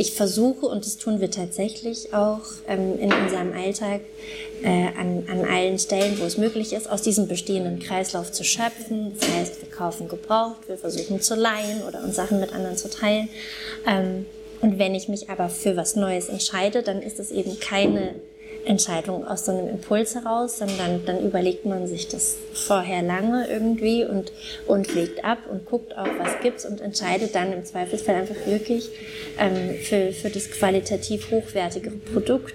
ich versuche, und das tun wir tatsächlich auch ähm, in unserem Alltag, äh, an, an allen Stellen, wo es möglich ist, aus diesem bestehenden Kreislauf zu schöpfen. Das heißt, wir kaufen gebraucht, wir versuchen zu leihen oder uns Sachen mit anderen zu teilen. Ähm, und wenn ich mich aber für was Neues entscheide, dann ist es eben keine Entscheidung aus so einem Impuls heraus, sondern dann überlegt man sich das vorher lange irgendwie und, und legt ab und guckt auch, was gibt's und entscheidet dann im Zweifelsfall einfach wirklich ähm, für, für das qualitativ hochwertigere Produkt.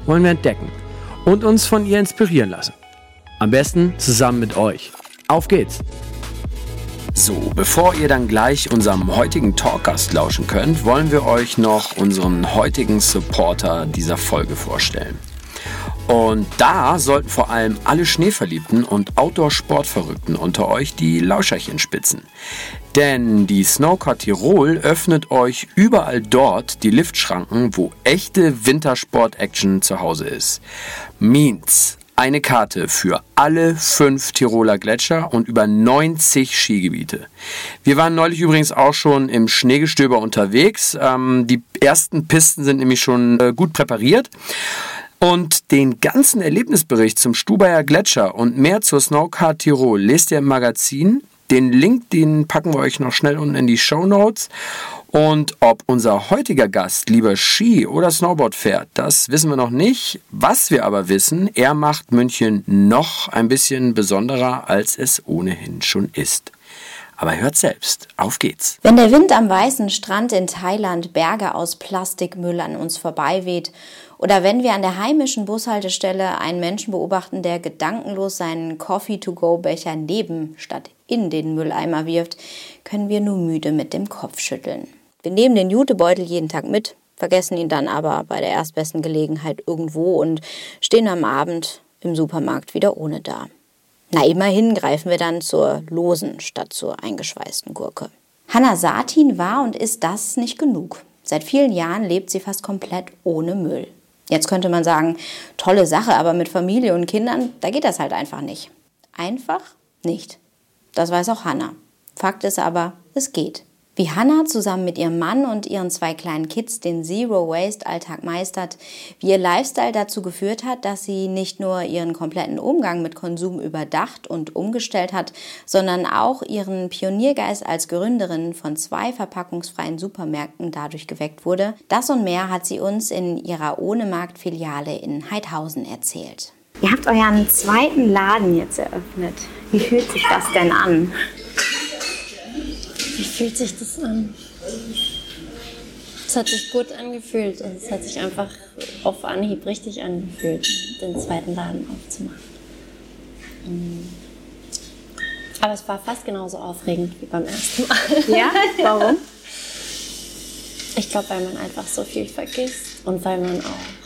wollen wir entdecken und uns von ihr inspirieren lassen. Am besten zusammen mit euch. Auf geht's! So, bevor ihr dann gleich unserem heutigen Talkgast lauschen könnt, wollen wir euch noch unseren heutigen Supporter dieser Folge vorstellen. Und da sollten vor allem alle Schneeverliebten und Outdoor-Sportverrückten unter euch die Lauscherchen spitzen. Denn die Snowcar Tirol öffnet euch überall dort die Liftschranken, wo echte Wintersport-Action zu Hause ist. Means eine Karte für alle fünf Tiroler Gletscher und über 90 Skigebiete. Wir waren neulich übrigens auch schon im Schneegestöber unterwegs. Ähm, die ersten Pisten sind nämlich schon äh, gut präpariert. Und den ganzen Erlebnisbericht zum Stubaier Gletscher und mehr zur Snowcard Tirol lest ihr im Magazin. Den Link, den packen wir euch noch schnell unten in die Show Notes. Und ob unser heutiger Gast lieber Ski oder Snowboard fährt, das wissen wir noch nicht. Was wir aber wissen, er macht München noch ein bisschen besonderer, als es ohnehin schon ist. Aber hört selbst, auf geht's. Wenn der Wind am weißen Strand in Thailand Berge aus Plastikmüll an uns vorbeiweht oder wenn wir an der heimischen Bushaltestelle einen Menschen beobachten, der gedankenlos seinen Coffee-to-go-Becher neben statt in den Mülleimer wirft, können wir nur müde mit dem Kopf schütteln. Wir nehmen den Jutebeutel jeden Tag mit, vergessen ihn dann aber bei der erstbesten Gelegenheit irgendwo und stehen am Abend im Supermarkt wieder ohne da. Na, immerhin greifen wir dann zur losen statt zur eingeschweißten Gurke. Hanna Satin war und ist das nicht genug. Seit vielen Jahren lebt sie fast komplett ohne Müll. Jetzt könnte man sagen, tolle Sache, aber mit Familie und Kindern, da geht das halt einfach nicht. Einfach nicht. Das weiß auch Hannah. Fakt ist aber, es geht. Wie Hannah zusammen mit ihrem Mann und ihren zwei kleinen Kids den Zero Waste Alltag meistert, wie ihr Lifestyle dazu geführt hat, dass sie nicht nur ihren kompletten Umgang mit Konsum überdacht und umgestellt hat, sondern auch ihren Pioniergeist als Gründerin von zwei verpackungsfreien Supermärkten dadurch geweckt wurde. Das und mehr hat sie uns in ihrer Ohne Markt Filiale in Heidhausen erzählt. Ihr habt euren zweiten Laden jetzt eröffnet. Wie fühlt sich das denn an? Wie fühlt sich das an? Es hat sich gut angefühlt und es hat sich einfach auf Anhieb richtig angefühlt, den zweiten Laden aufzumachen. Mm. Aber es war fast genauso aufregend wie beim ersten Mal. Ja? Warum? Ich glaube, weil man einfach so viel vergisst und weil man auch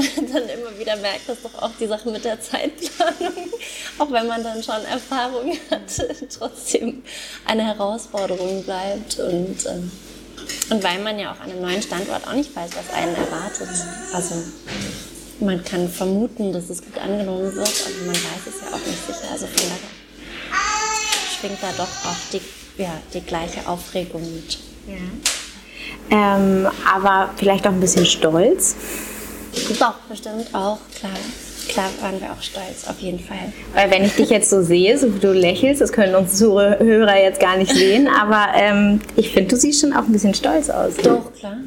dann immer wieder merkt, dass doch auch die Sache mit der Zeitplanung, auch wenn man dann schon Erfahrung hat, trotzdem eine Herausforderung bleibt. Und, ähm, und weil man ja auch an einem neuen Standort auch nicht weiß, was einen erwartet. Also man kann vermuten, dass es gut angenommen wird, aber man weiß es ja auch nicht sicher. Also daher schwingt da doch auch die, ja, die gleiche Aufregung mit. Ja. Ähm, aber vielleicht auch ein bisschen stolz. Doch, bestimmt auch, klar. Klar waren wir auch stolz, auf jeden Fall. Weil wenn ich dich jetzt so sehe, so wie du lächelst, das können unsere Hörer jetzt gar nicht sehen, aber ähm, ich finde, du siehst schon auch ein bisschen stolz aus. Ne? Doch, klar.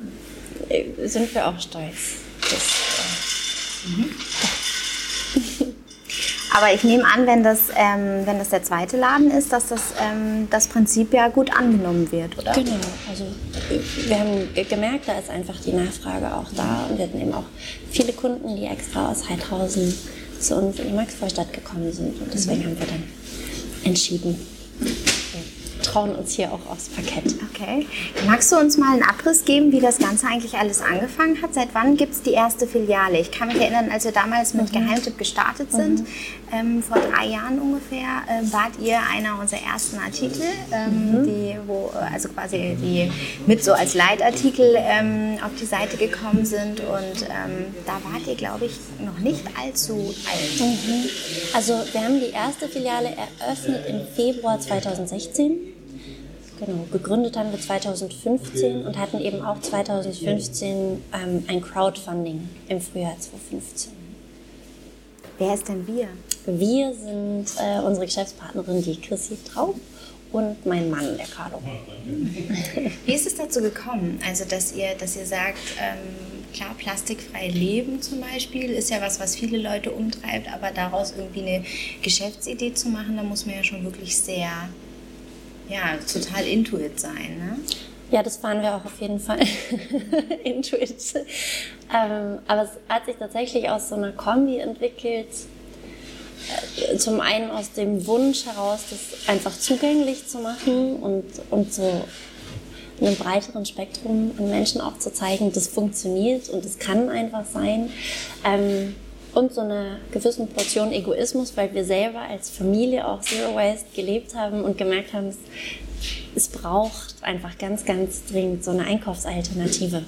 Äh, sind wir auch stolz. Das, äh, mhm. Aber ich nehme an, wenn das, ähm, wenn das der zweite Laden ist, dass das, ähm, das Prinzip ja gut angenommen wird, oder? Genau, also wir haben gemerkt, da ist einfach die Nachfrage auch da und wir hatten eben auch viele Kunden, die extra aus Heidhausen zu uns in die Maxvorstadt gekommen sind und deswegen mhm. haben wir dann entschieden, trauen uns hier auch aufs Parkett. Okay. Magst du uns mal einen Abriss geben, wie das Ganze eigentlich alles angefangen hat? Seit wann gibt es die erste Filiale? Ich kann mich erinnern, als wir damals mit mhm. Geheimtipp gestartet sind, mhm. ähm, vor drei Jahren ungefähr, äh, wart ihr einer unserer ersten Artikel, ähm, mhm. die, wo, also quasi die mit so als Leitartikel ähm, auf die Seite gekommen sind. Und ähm, da wart ihr, glaube ich, noch nicht allzu alt. Mhm. Also wir haben die erste Filiale eröffnet im Februar 2016. Genau, gegründet haben wir 2015 und hatten eben auch 2015 ähm, ein Crowdfunding im Frühjahr 2015. Wer ist denn wir? Wir sind äh, unsere Geschäftspartnerin, die Chrissy Traub und mein Mann, der Carlo. Wie ist es dazu gekommen? Also, dass ihr, dass ihr sagt, ähm, klar, plastikfrei leben zum Beispiel ist ja was, was viele Leute umtreibt, aber daraus irgendwie eine Geschäftsidee zu machen, da muss man ja schon wirklich sehr ja, total Intuit sein. Ne? Ja, das fahren wir auch auf jeden Fall. Intuit. Ähm, aber es hat sich tatsächlich aus so einer Kombi entwickelt. Äh, zum einen aus dem Wunsch heraus, das einfach zugänglich zu machen und, und so einem breiteren Spektrum an Menschen auch zu zeigen, das funktioniert und es kann einfach sein. Ähm, und so eine gewissen Portion Egoismus, weil wir selber als Familie auch Zero Waste gelebt haben und gemerkt haben, es, es braucht einfach ganz, ganz dringend so eine Einkaufsalternative.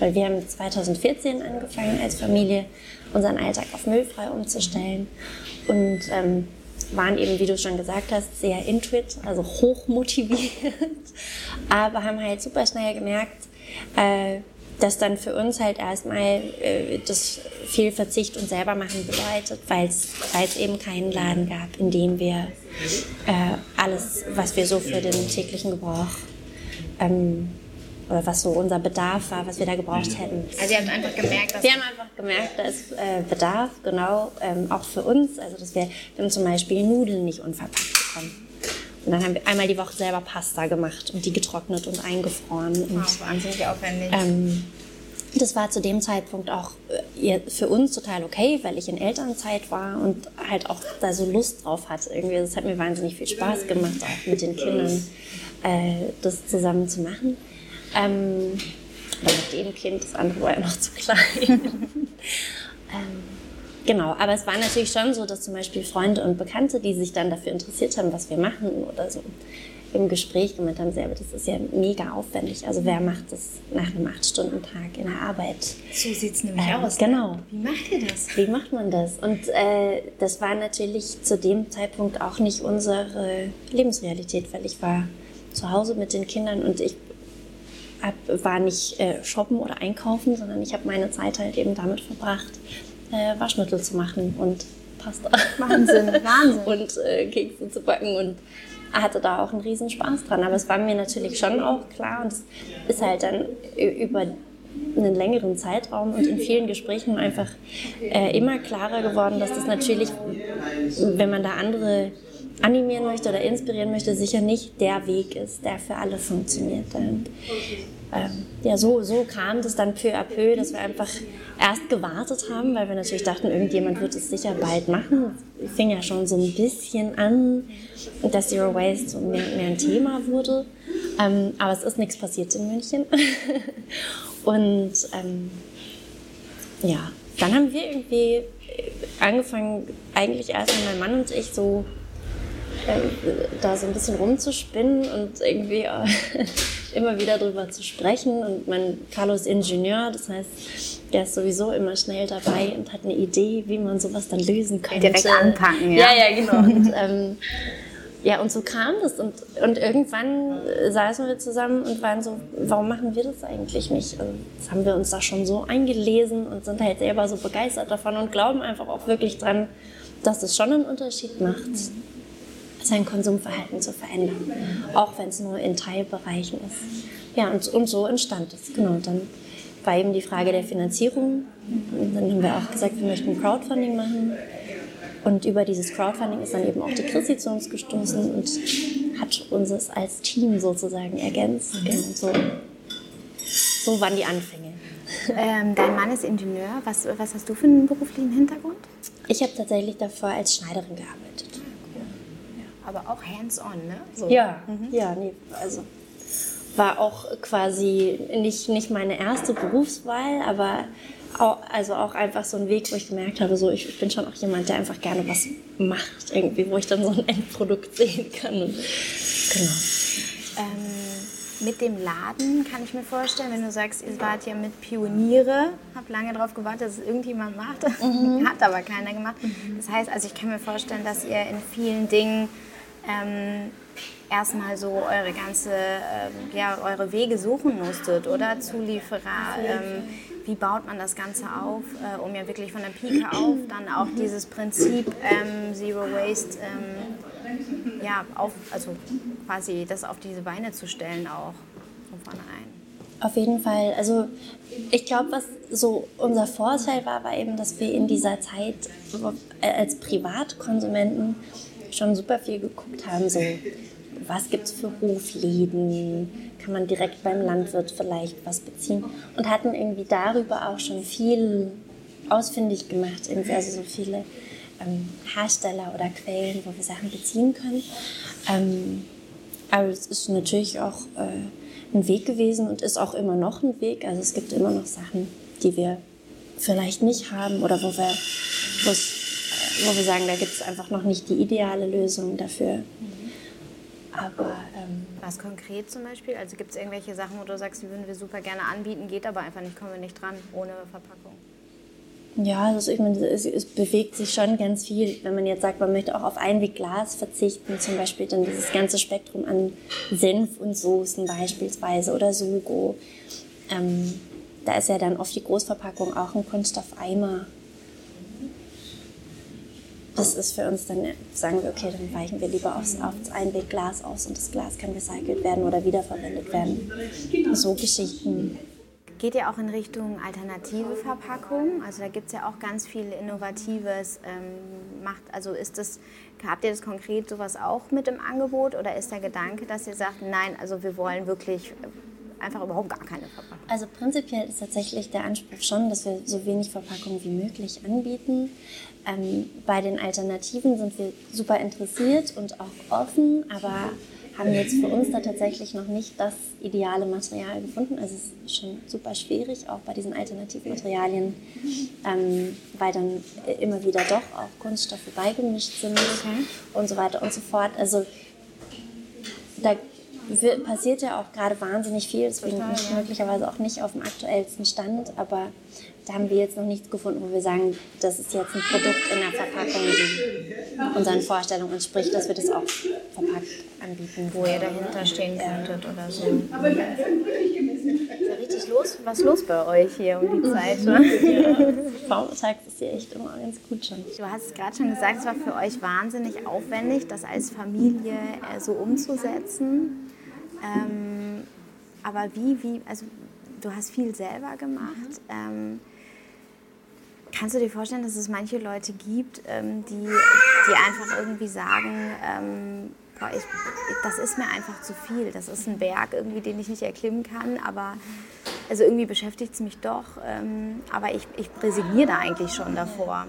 Weil wir haben 2014 angefangen als Familie unseren Alltag auf müllfrei umzustellen und ähm, waren eben, wie du schon gesagt hast, sehr intuit, also hoch motiviert, aber haben halt super schnell gemerkt, äh, das dann für uns halt erstmal äh, das viel Verzicht und selber machen bedeutet, weil es eben keinen Laden gab, in dem wir äh, alles, was wir so für den täglichen Gebrauch ähm, oder was so unser Bedarf war, was wir da gebraucht hätten. Also ihr habt einfach gemerkt, dass... Wir haben einfach gemerkt, da ist äh, Bedarf, genau, ähm, auch für uns. Also dass wir, wir haben zum Beispiel Nudeln nicht unverpackt bekommen. Und dann haben wir einmal die Woche selber Pasta gemacht und die getrocknet und eingefroren. Und, oh, wahnsinnig aufwendig. Ähm, das war zu dem Zeitpunkt auch äh, für uns total okay, weil ich in Elternzeit war und halt auch da so Lust drauf hatte. Irgendwie, das hat mir wahnsinnig viel Spaß gemacht, auch mit den Kindern äh, das zusammen zu machen. Ähm, mit dem Kind, das andere war ja noch zu klein. ähm, Genau, aber es war natürlich schon so, dass zum Beispiel Freunde und Bekannte, die sich dann dafür interessiert haben, was wir machen oder so im Gespräch gemeint haben, selber, das ist ja mega aufwendig. Also wer macht das nach einem acht-Stunden-Tag in der Arbeit? So sieht es nämlich äh, aus. Genau. Wie macht ihr das? Wie macht man das? Und äh, das war natürlich zu dem Zeitpunkt auch nicht unsere Lebensrealität, weil ich war zu Hause mit den Kindern und ich hab, war nicht äh, shoppen oder einkaufen, sondern ich habe meine Zeit halt eben damit verbracht, äh, Waschmittel zu machen und Pasta. Wahnsinn, Wahnsinn. und äh, Kekse zu backen und hatte da auch einen riesen Spaß dran. Aber es war mir natürlich schon auch klar und es ist halt dann über einen längeren Zeitraum und in vielen Gesprächen einfach äh, immer klarer geworden, dass das natürlich, wenn man da andere animieren möchte oder inspirieren möchte, sicher nicht der Weg ist, der für alle funktioniert. Und, ähm, ja, so, so kam das dann peu à peu, dass wir einfach erst gewartet haben, weil wir natürlich dachten, irgendjemand wird es sicher bald machen. Es fing ja schon so ein bisschen an, dass Zero Waste so mehr, mehr ein Thema wurde. Ähm, aber es ist nichts passiert in München. Und ähm, ja, dann haben wir irgendwie angefangen, eigentlich erst mein Mann und ich so äh, da so ein bisschen rumzuspinnen und irgendwie äh, immer wieder drüber zu sprechen. Und mein Carlo ist Ingenieur, das heißt, der ist sowieso immer schnell dabei und hat eine Idee, wie man sowas dann lösen könnte. Direkt anpacken, ja. Ja, ja, genau. Und, ähm, ja, und so kam das. Und, und irgendwann saßen wir zusammen und waren so, warum machen wir das eigentlich nicht? Und jetzt haben wir uns da schon so eingelesen und sind halt selber so begeistert davon und glauben einfach auch wirklich dran, dass es schon einen Unterschied macht. Mhm sein Konsumverhalten zu verändern, auch wenn es nur in Teilbereichen ist. Ja, und, und so entstand es. Genau, dann war eben die Frage der Finanzierung. Und dann haben wir auch gesagt, wir möchten Crowdfunding machen. Und über dieses Crowdfunding ist dann eben auch die Chrissy zu uns gestoßen und hat uns als Team sozusagen ergänzt. Und so, so waren die Anfänge. Ähm, dein Mann ist Ingenieur. Was, was hast du für einen beruflichen Hintergrund? Ich habe tatsächlich davor als Schneiderin gearbeitet. Aber auch hands-on, ne? So. Ja, mhm. ja, nee, also war auch quasi nicht, nicht meine erste Berufswahl, aber auch, also auch einfach so ein Weg, wo ich gemerkt habe, so ich, bin schon auch jemand, der einfach gerne was macht, irgendwie, wo ich dann so ein Endprodukt sehen kann. Und, genau. Ähm, mit dem Laden kann ich mir vorstellen, wenn du sagst, ihr wart ja mit Pioniere, habt lange darauf gewartet, dass es irgendjemand macht, mhm. hat aber keiner gemacht. Das heißt, also ich kann mir vorstellen, dass ihr in vielen Dingen ähm, erstmal so eure ganze, ähm, ja, eure Wege suchen musstet, oder? Zulieferer, ähm, wie baut man das Ganze auf, äh, um ja wirklich von der Pike auf dann auch dieses Prinzip ähm, Zero Waste, ähm, ja, auf, also quasi das auf diese Beine zu stellen auch von vornherein. Auf jeden Fall. Also ich glaube, was so unser Vorteil war, war eben, dass wir in dieser Zeit äh, als Privatkonsumenten schon super viel geguckt haben, so was gibt es für Hofläden, kann man direkt beim Landwirt vielleicht was beziehen und hatten irgendwie darüber auch schon viel ausfindig gemacht, irgendwie also so viele ähm, Hersteller oder Quellen, wo wir Sachen beziehen können. Ähm, aber es ist natürlich auch äh, ein Weg gewesen und ist auch immer noch ein Weg. Also es gibt immer noch Sachen, die wir vielleicht nicht haben oder wo wir, wo wir sagen, da gibt es einfach noch nicht die ideale Lösung dafür. Aber ähm, was konkret zum Beispiel? Also gibt es irgendwelche Sachen, wo du sagst, die würden wir super gerne anbieten, geht aber einfach nicht, kommen wir nicht dran ohne Verpackung? Ja, also ich meine, es, es, bewegt sich schon ganz viel. Wenn man jetzt sagt, man möchte auch auf Einwegglas verzichten, zum Beispiel dann dieses ganze Spektrum an Senf und Soßen beispielsweise oder Sugo. Ähm, da ist ja dann oft die Großverpackung auch ein Kunststoffeimer das ist für uns dann, sagen wir, okay, dann weichen wir lieber aufs, aufs Einwegglas aus und das Glas kann recycelt werden oder wiederverwendet werden. So Geschichten. Geht ihr auch in Richtung alternative Verpackung? Also da gibt es ja auch ganz viel Innovatives. Ähm, macht, also ist das, habt ihr das konkret sowas auch mit im Angebot oder ist der Gedanke, dass ihr sagt, nein, also wir wollen wirklich einfach überhaupt gar keine Verpackung? Also prinzipiell ist tatsächlich der Anspruch schon, dass wir so wenig Verpackung wie möglich anbieten. Ähm, bei den Alternativen sind wir super interessiert und auch offen, aber haben jetzt für uns da tatsächlich noch nicht das ideale Material gefunden. Also es ist schon super schwierig, auch bei diesen Alternativmaterialien, ähm, weil dann immer wieder doch auch Kunststoffe beigemischt sind okay. und so weiter und so fort. Also da passiert ja auch gerade wahnsinnig viel, deswegen bin ich möglicherweise auch nicht auf dem aktuellsten Stand, aber da haben wir jetzt noch nichts gefunden, wo wir sagen, das ist jetzt ein Produkt in der Verpackung, die unseren Vorstellungen entspricht, dass wir das auch verpackt anbieten. Wo ihr dahinter stehen könntet oder so. Ist ja richtig los, was los bei euch hier um die Zeit? Ja. Vormittags ist hier echt immer ganz gut schon. Du hast es gerade schon gesagt, es war für euch wahnsinnig aufwendig, das als Familie äh, so umzusetzen. Ähm, aber wie, wie, also du hast viel selber gemacht. Ähm, kannst du dir vorstellen, dass es manche Leute gibt, ähm, die, die einfach irgendwie sagen, ähm, boah, ich, das ist mir einfach zu viel. Das ist ein Berg, irgendwie, den ich nicht erklimmen kann, aber also irgendwie beschäftigt es mich doch. Ähm, aber ich, ich resigniere da eigentlich schon davor.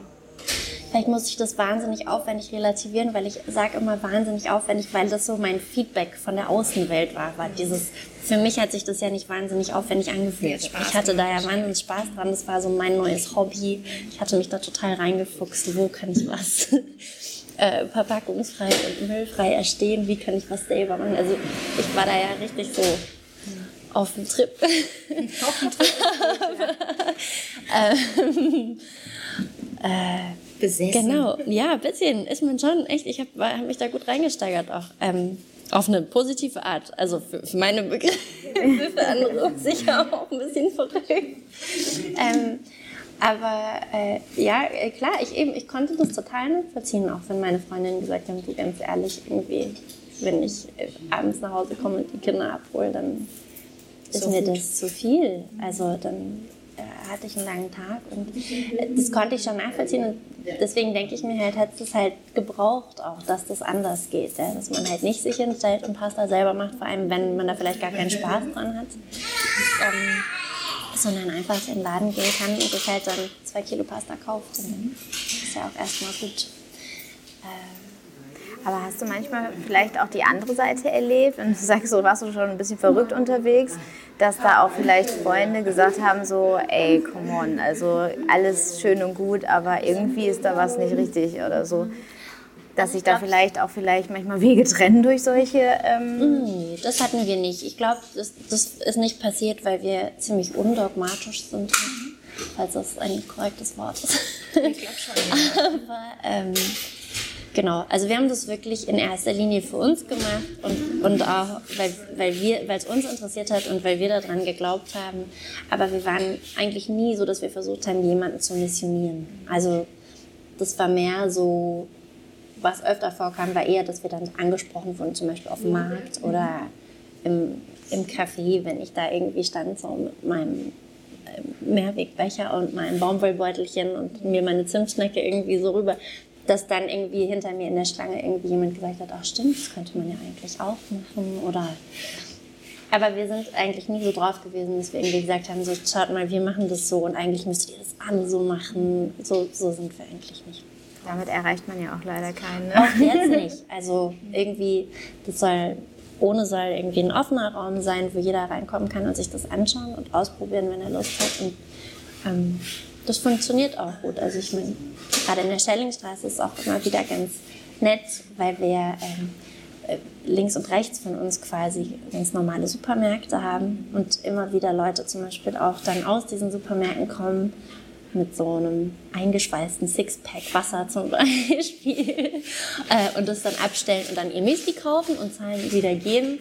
Vielleicht muss ich das wahnsinnig aufwendig relativieren, weil ich sage immer wahnsinnig aufwendig, weil das so mein Feedback von der Außenwelt war. war dieses, für mich hat sich das ja nicht wahnsinnig aufwendig angefühlt. Ich hatte da ja wahnsinnig Spaß dran. Das war so mein neues Hobby. Ich hatte mich da total reingefuchst. Wo kann ich was äh, verpackungsfrei und müllfrei erstehen? Wie kann ich was selber machen? Also ich war da ja richtig so auf dem Trip. Auf dem Trip. ähm, äh, besessen. Genau, ja, ein bisschen ist man schon echt. Ich habe hab mich da gut reingesteigert auch. Ähm, auf eine positive Art. Also für, für meine Begriffe, für andere sicher auch ein bisschen verrückt. Ähm, aber äh, ja, äh, klar, ich eben, ich konnte das total nachvollziehen, auch wenn meine Freundinnen gesagt haben, du ganz ehrlich, irgendwie, wenn ich äh, abends nach Hause komme und die Kinder abhole, dann ist so mir gut. das zu viel. Also dann hatte ich einen langen Tag und das konnte ich schon nachvollziehen und deswegen denke ich mir halt, hat es halt gebraucht auch, dass das anders geht, ja? dass man halt nicht sich hinstellt und Pasta selber macht, vor allem wenn man da vielleicht gar keinen Spaß dran hat, ähm, sondern einfach in den Laden gehen kann und sich halt dann zwei Kilo Pasta kauft. Und das ist ja auch erstmal gut. Ähm, aber hast du manchmal vielleicht auch die andere Seite erlebt und du sagst, so warst du schon ein bisschen verrückt unterwegs, dass da auch vielleicht Freunde gesagt haben, so, ey, come on, also alles schön und gut, aber irgendwie ist da was nicht richtig oder so. Dass sich da vielleicht auch vielleicht manchmal Wege trennen durch solche. Ähm nee, das hatten wir nicht. Ich glaube, das, das ist nicht passiert, weil wir ziemlich undogmatisch sind, falls das ein korrektes Wort ist. Ich glaube schon. aber ähm, Genau, also wir haben das wirklich in erster Linie für uns gemacht und, und auch, weil, weil weil es uns interessiert hat und weil wir daran geglaubt haben. Aber wir waren eigentlich nie so, dass wir versucht haben, jemanden zu missionieren. Also das war mehr so, was öfter vorkam, war eher, dass wir dann angesprochen wurden, zum Beispiel auf dem Markt oder im, im Café, wenn ich da irgendwie stand, so mit meinem äh, Mehrwegbecher und meinem Baumwollbeutelchen und mir meine Zimtschnecke irgendwie so rüber dass dann irgendwie hinter mir in der Schlange irgendwie jemand gesagt hat, ach stimmt, das könnte man ja eigentlich auch machen oder aber wir sind eigentlich nie so drauf gewesen, dass wir irgendwie gesagt haben, so schaut mal, wir machen das so und eigentlich müsstet ihr das alle so machen. So, so sind wir eigentlich nicht. Damit erreicht man ja auch leider keinen. Ne? Auch jetzt nicht. Also irgendwie, das soll, ohne soll irgendwie ein offener Raum sein, wo jeder reinkommen kann und sich das anschauen und ausprobieren, wenn er Lust hat. Und ähm, das funktioniert auch gut. Also ich meine, gerade in der Schellingstraße ist es auch immer wieder ganz nett, weil wir ähm, äh, links und rechts von uns quasi ganz normale Supermärkte haben und immer wieder Leute zum Beispiel auch dann aus diesen Supermärkten kommen mit so einem eingeschweißten Sixpack Wasser zum Beispiel äh, und das dann abstellen und dann ihr Müsli kaufen und zahlen wieder gehen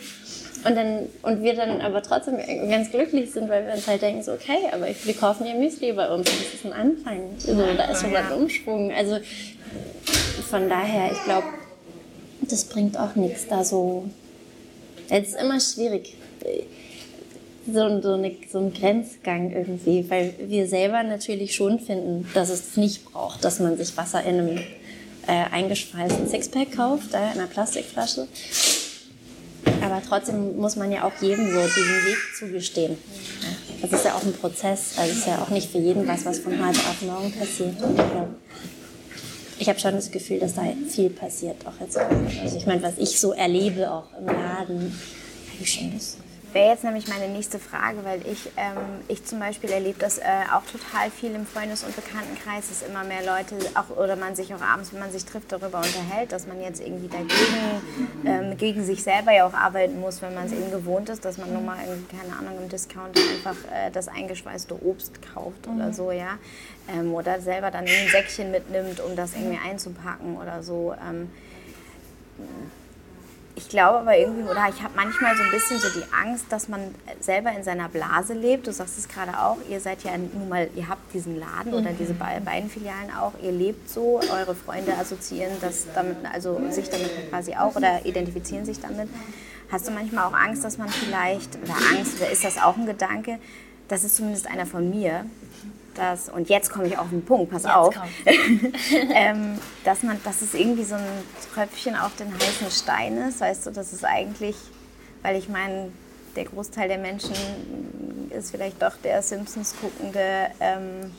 und, dann, und wir dann aber trotzdem ganz glücklich sind, weil wir uns halt denken, so, okay, aber wir kaufen ja Müsli bei uns, das ist ein Anfang. Also, da ist schon mal ein Umschwung. Also von daher, ich glaube, das bringt auch nichts da so. Es ist immer schwierig, so, so, eine, so ein Grenzgang irgendwie, weil wir selber natürlich schon finden, dass es nicht braucht, dass man sich Wasser in einem äh, eingeschweißten Sixpack kauft, äh, in einer Plastikflasche. Aber trotzdem muss man ja auch jedem so diesen Weg zugestehen. Das ist ja auch ein Prozess. Also ist ja auch nicht für jeden was, was von heute auf morgen passiert. Und ich habe schon das Gefühl, dass da viel passiert auch jetzt. Also ich meine, was ich so erlebe auch im Laden, habe ich schon Wäre jetzt nämlich meine nächste Frage, weil ich, ähm, ich zum Beispiel erlebe das äh, auch total viel im Freundes- und Bekanntenkreis, dass immer mehr Leute, auch, oder man sich auch abends, wenn man sich trifft, darüber unterhält, dass man jetzt irgendwie dagegen, ähm, gegen sich selber ja auch arbeiten muss, wenn man es eben gewohnt ist, dass man nur mal, irgendwie, keine Ahnung, im Discounter einfach äh, das eingeschweißte Obst kauft mhm. oder so, ja. Ähm, oder selber dann ein Säckchen mitnimmt, um das irgendwie einzupacken oder so. Ähm, ich glaube aber irgendwie, oder ich habe manchmal so ein bisschen so die Angst, dass man selber in seiner Blase lebt. Du sagst es gerade auch, ihr seid ja nun mal, ihr habt diesen Laden oder diese mhm. beiden Filialen auch, ihr lebt so, eure Freunde assoziieren das damit, also sich damit quasi auch oder identifizieren sich damit. Hast du manchmal auch Angst, dass man vielleicht, oder Angst, oder ist das auch ein Gedanke, das ist zumindest einer von mir, dass, und jetzt komme ich auf den Punkt, pass jetzt auf, ähm, dass, man, dass es irgendwie so ein Tröpfchen auf den heißen Stein ist, weißt du, das ist eigentlich, weil ich meine, der Großteil der Menschen ist vielleicht doch der Simpsons-guckende, ähm,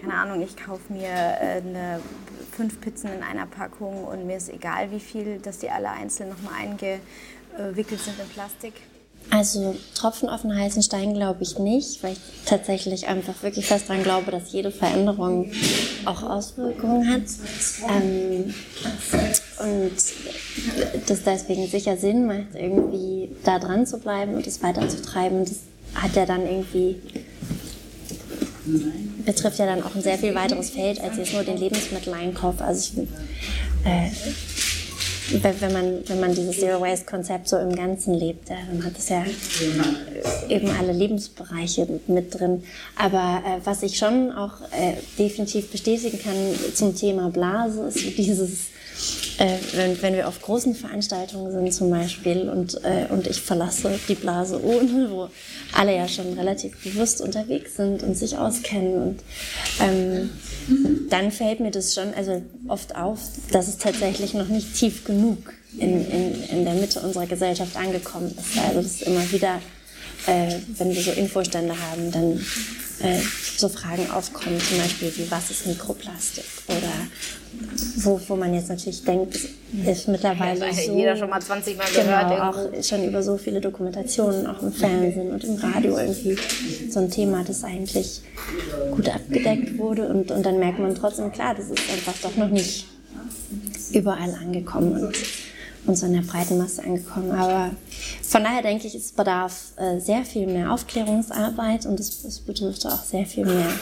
keine Ahnung, ich kaufe mir äh, eine, fünf Pizzen in einer Packung und mir ist egal, wie viel, dass die alle einzeln nochmal eingewickelt sind in Plastik. Also Tropfen auf den heißen Stein glaube ich nicht, weil ich tatsächlich einfach wirklich fest daran glaube, dass jede Veränderung auch Auswirkungen hat. Ähm, und das deswegen sicher Sinn macht, irgendwie da dran zu bleiben und es weiterzutreiben. Das hat ja dann irgendwie betrifft ja dann auch ein sehr viel weiteres Feld als jetzt nur den Lebensmitteleinkauf. Also ich, äh, wenn man, wenn man dieses Zero Waste Konzept so im Ganzen lebt, dann hat es ja eben alle Lebensbereiche mit drin. Aber äh, was ich schon auch äh, definitiv bestätigen kann zum Thema Blase, ist dieses, äh, wenn, wenn wir auf großen Veranstaltungen sind zum Beispiel und, äh, und ich verlasse die Blase ohne, wo alle ja schon relativ bewusst unterwegs sind und sich auskennen und ähm, dann fällt mir das schon also oft auf, dass es tatsächlich noch nicht tief genug in, in, in der Mitte unserer Gesellschaft angekommen ist. Also das ist immer wieder, äh, wenn wir so Infostände haben, dann äh, so Fragen aufkommen, zum Beispiel wie was ist Mikroplastik? Oder wo, wo man jetzt natürlich denkt, ist mittlerweile ja, so, jeder schon mal 20 Mal genau, gehört. Genau, auch schon über so viele Dokumentationen, auch im Fernsehen und im Radio irgendwie so ein Thema, das eigentlich gut abgedeckt wurde. Und, und dann merkt man trotzdem, klar, das ist einfach doch noch nicht überall angekommen. Und und so in der breiten Masse angekommen. Aber von daher denke ich, es bedarf äh, sehr viel mehr Aufklärungsarbeit und es, es betrifft auch sehr viel mehr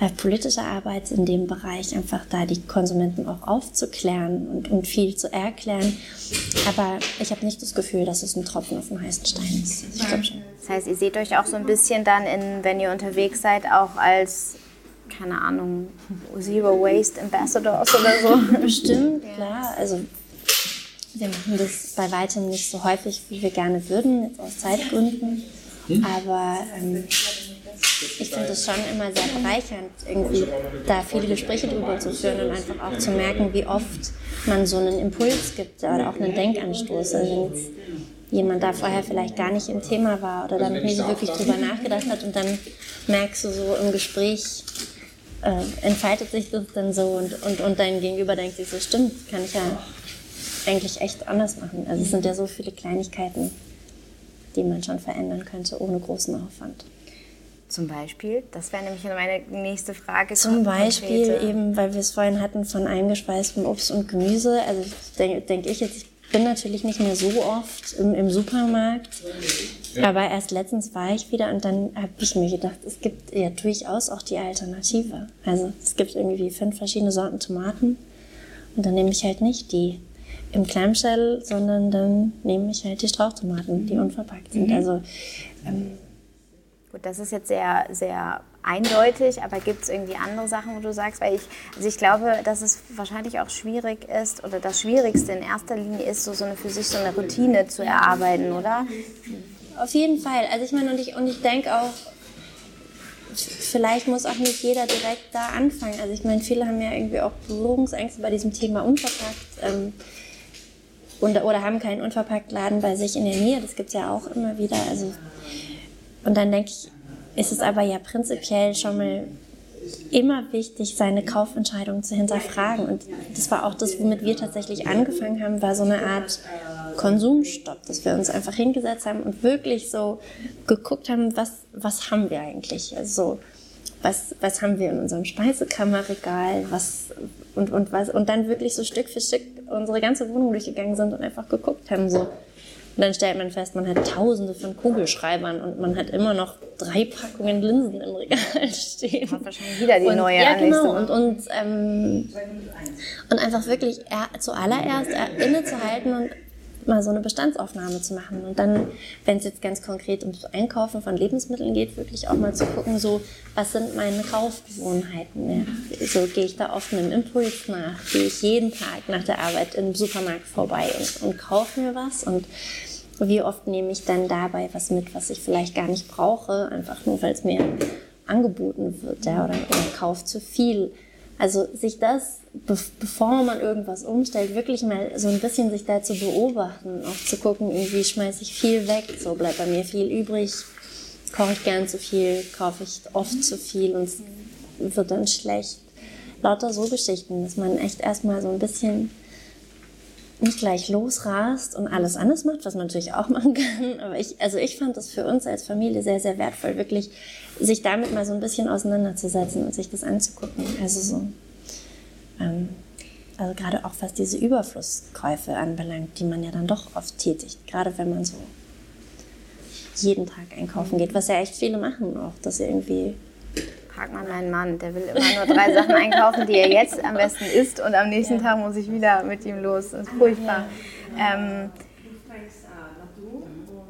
äh, politische Arbeit in dem Bereich, einfach da die Konsumenten auch aufzuklären und, und viel zu erklären. Aber ich habe nicht das Gefühl, dass es ein Tropfen auf dem heißen Stein ist. Ich glaube schon. Das heißt, ihr seht euch auch so ein bisschen dann, in, wenn ihr unterwegs seid, auch als keine Ahnung, Zero Waste Ambassadors oder so. Bestimmt, klar. Also wir machen das bei weitem nicht so häufig, wie wir gerne würden, jetzt aus Zeitgründen. Aber ähm, ich finde es schon immer sehr bereichernd, irgendwie da viele Gespräche drüber zu führen und einfach auch zu merken, wie oft man so einen Impuls gibt oder auch einen Denkanstoß. Also wenn jetzt jemand da vorher vielleicht gar nicht im Thema war oder damit nicht so wirklich drüber nachgedacht hat und dann merkst du so im Gespräch, äh, entfaltet sich das dann so und, und, und dein Gegenüber denkt sich so, stimmt, kann ich ja eigentlich echt anders machen. Also es sind ja so viele Kleinigkeiten, die man schon verändern könnte, ohne großen Aufwand. Zum Beispiel? Das wäre nämlich meine nächste Frage. Zum Beispiel konkrete. eben, weil wir es vorhin hatten von eingespeistem Obst und Gemüse. Also denke denk ich jetzt, ich bin natürlich nicht mehr so oft im, im Supermarkt, ja. aber erst letztens war ich wieder und dann habe ich mir gedacht, es gibt ja durchaus auch die Alternative. Also es gibt irgendwie fünf verschiedene Sorten Tomaten und dann nehme ich halt nicht die im Clamshell, sondern dann nehme ich halt die Strauchtomaten, die unverpackt sind. Mhm. Also ähm, Gut, das ist jetzt sehr, sehr eindeutig, aber gibt es irgendwie andere Sachen, wo du sagst, weil ich, also ich glaube, dass es wahrscheinlich auch schwierig ist oder das Schwierigste in erster Linie ist, so, so eine für sich so eine Routine zu erarbeiten, oder? Auf jeden Fall. Also ich meine, und ich, und ich denke auch, vielleicht muss auch nicht jeder direkt da anfangen. Also ich meine, viele haben ja irgendwie auch Berührungsängste bei diesem Thema unverpackt. Ähm, und, oder haben keinen Unverpacktladen bei sich in der Nähe. Das gibt es ja auch immer wieder. Also, und dann denke ich, ist es aber ja prinzipiell schon mal immer wichtig, seine Kaufentscheidung zu hinterfragen. Und das war auch das, womit wir tatsächlich angefangen haben, war so eine Art Konsumstopp, dass wir uns einfach hingesetzt haben und wirklich so geguckt haben, was, was haben wir eigentlich? Also was, was haben wir in unserem Speisekammerregal, was, und, und, was, und dann wirklich so Stück für Stück unsere ganze Wohnung durchgegangen sind und einfach geguckt haben, so. Und dann stellt man fest, man hat tausende von Kugelschreibern und man hat immer noch drei Packungen Linsen im Regal stehen. Hat wahrscheinlich wieder die und, neue Ja, genau. Und, und, ähm, und einfach wirklich zuallererst innezuhalten und mal so eine Bestandsaufnahme zu machen. Und dann, wenn es jetzt ganz konkret ums Einkaufen von Lebensmitteln geht, wirklich auch mal zu gucken, so, was sind meine Kaufgewohnheiten? Ja? So gehe ich da oft einem Impuls nach, gehe ich jeden Tag nach der Arbeit im Supermarkt vorbei und, und kaufe mir was und wie oft nehme ich dann dabei was mit, was ich vielleicht gar nicht brauche, einfach nur weil es mir angeboten wird, ja, oder, oder kaufe zu viel. Also sich das, bevor man irgendwas umstellt, wirklich mal so ein bisschen sich da zu beobachten, auch zu gucken, irgendwie schmeiße ich viel weg, so bleibt bei mir viel übrig, koche ich gern zu viel, kaufe ich oft zu viel und es wird dann schlecht. Lauter so Geschichten, dass man echt erstmal so ein bisschen nicht gleich losrast und alles anders macht, was man natürlich auch machen kann. Aber ich, also ich fand das für uns als Familie sehr, sehr wertvoll, wirklich sich damit mal so ein bisschen auseinanderzusetzen und sich das anzugucken. Also so, ähm, also gerade auch was diese Überflusskäufe anbelangt, die man ja dann doch oft tätigt, gerade wenn man so jeden Tag einkaufen geht, was ja echt viele machen auch, dass sie irgendwie Frag mal meinen Mann, der will immer nur drei Sachen einkaufen, die er jetzt am besten isst und am nächsten Tag muss ich wieder mit ihm los. Das ist furchtbar. Ähm,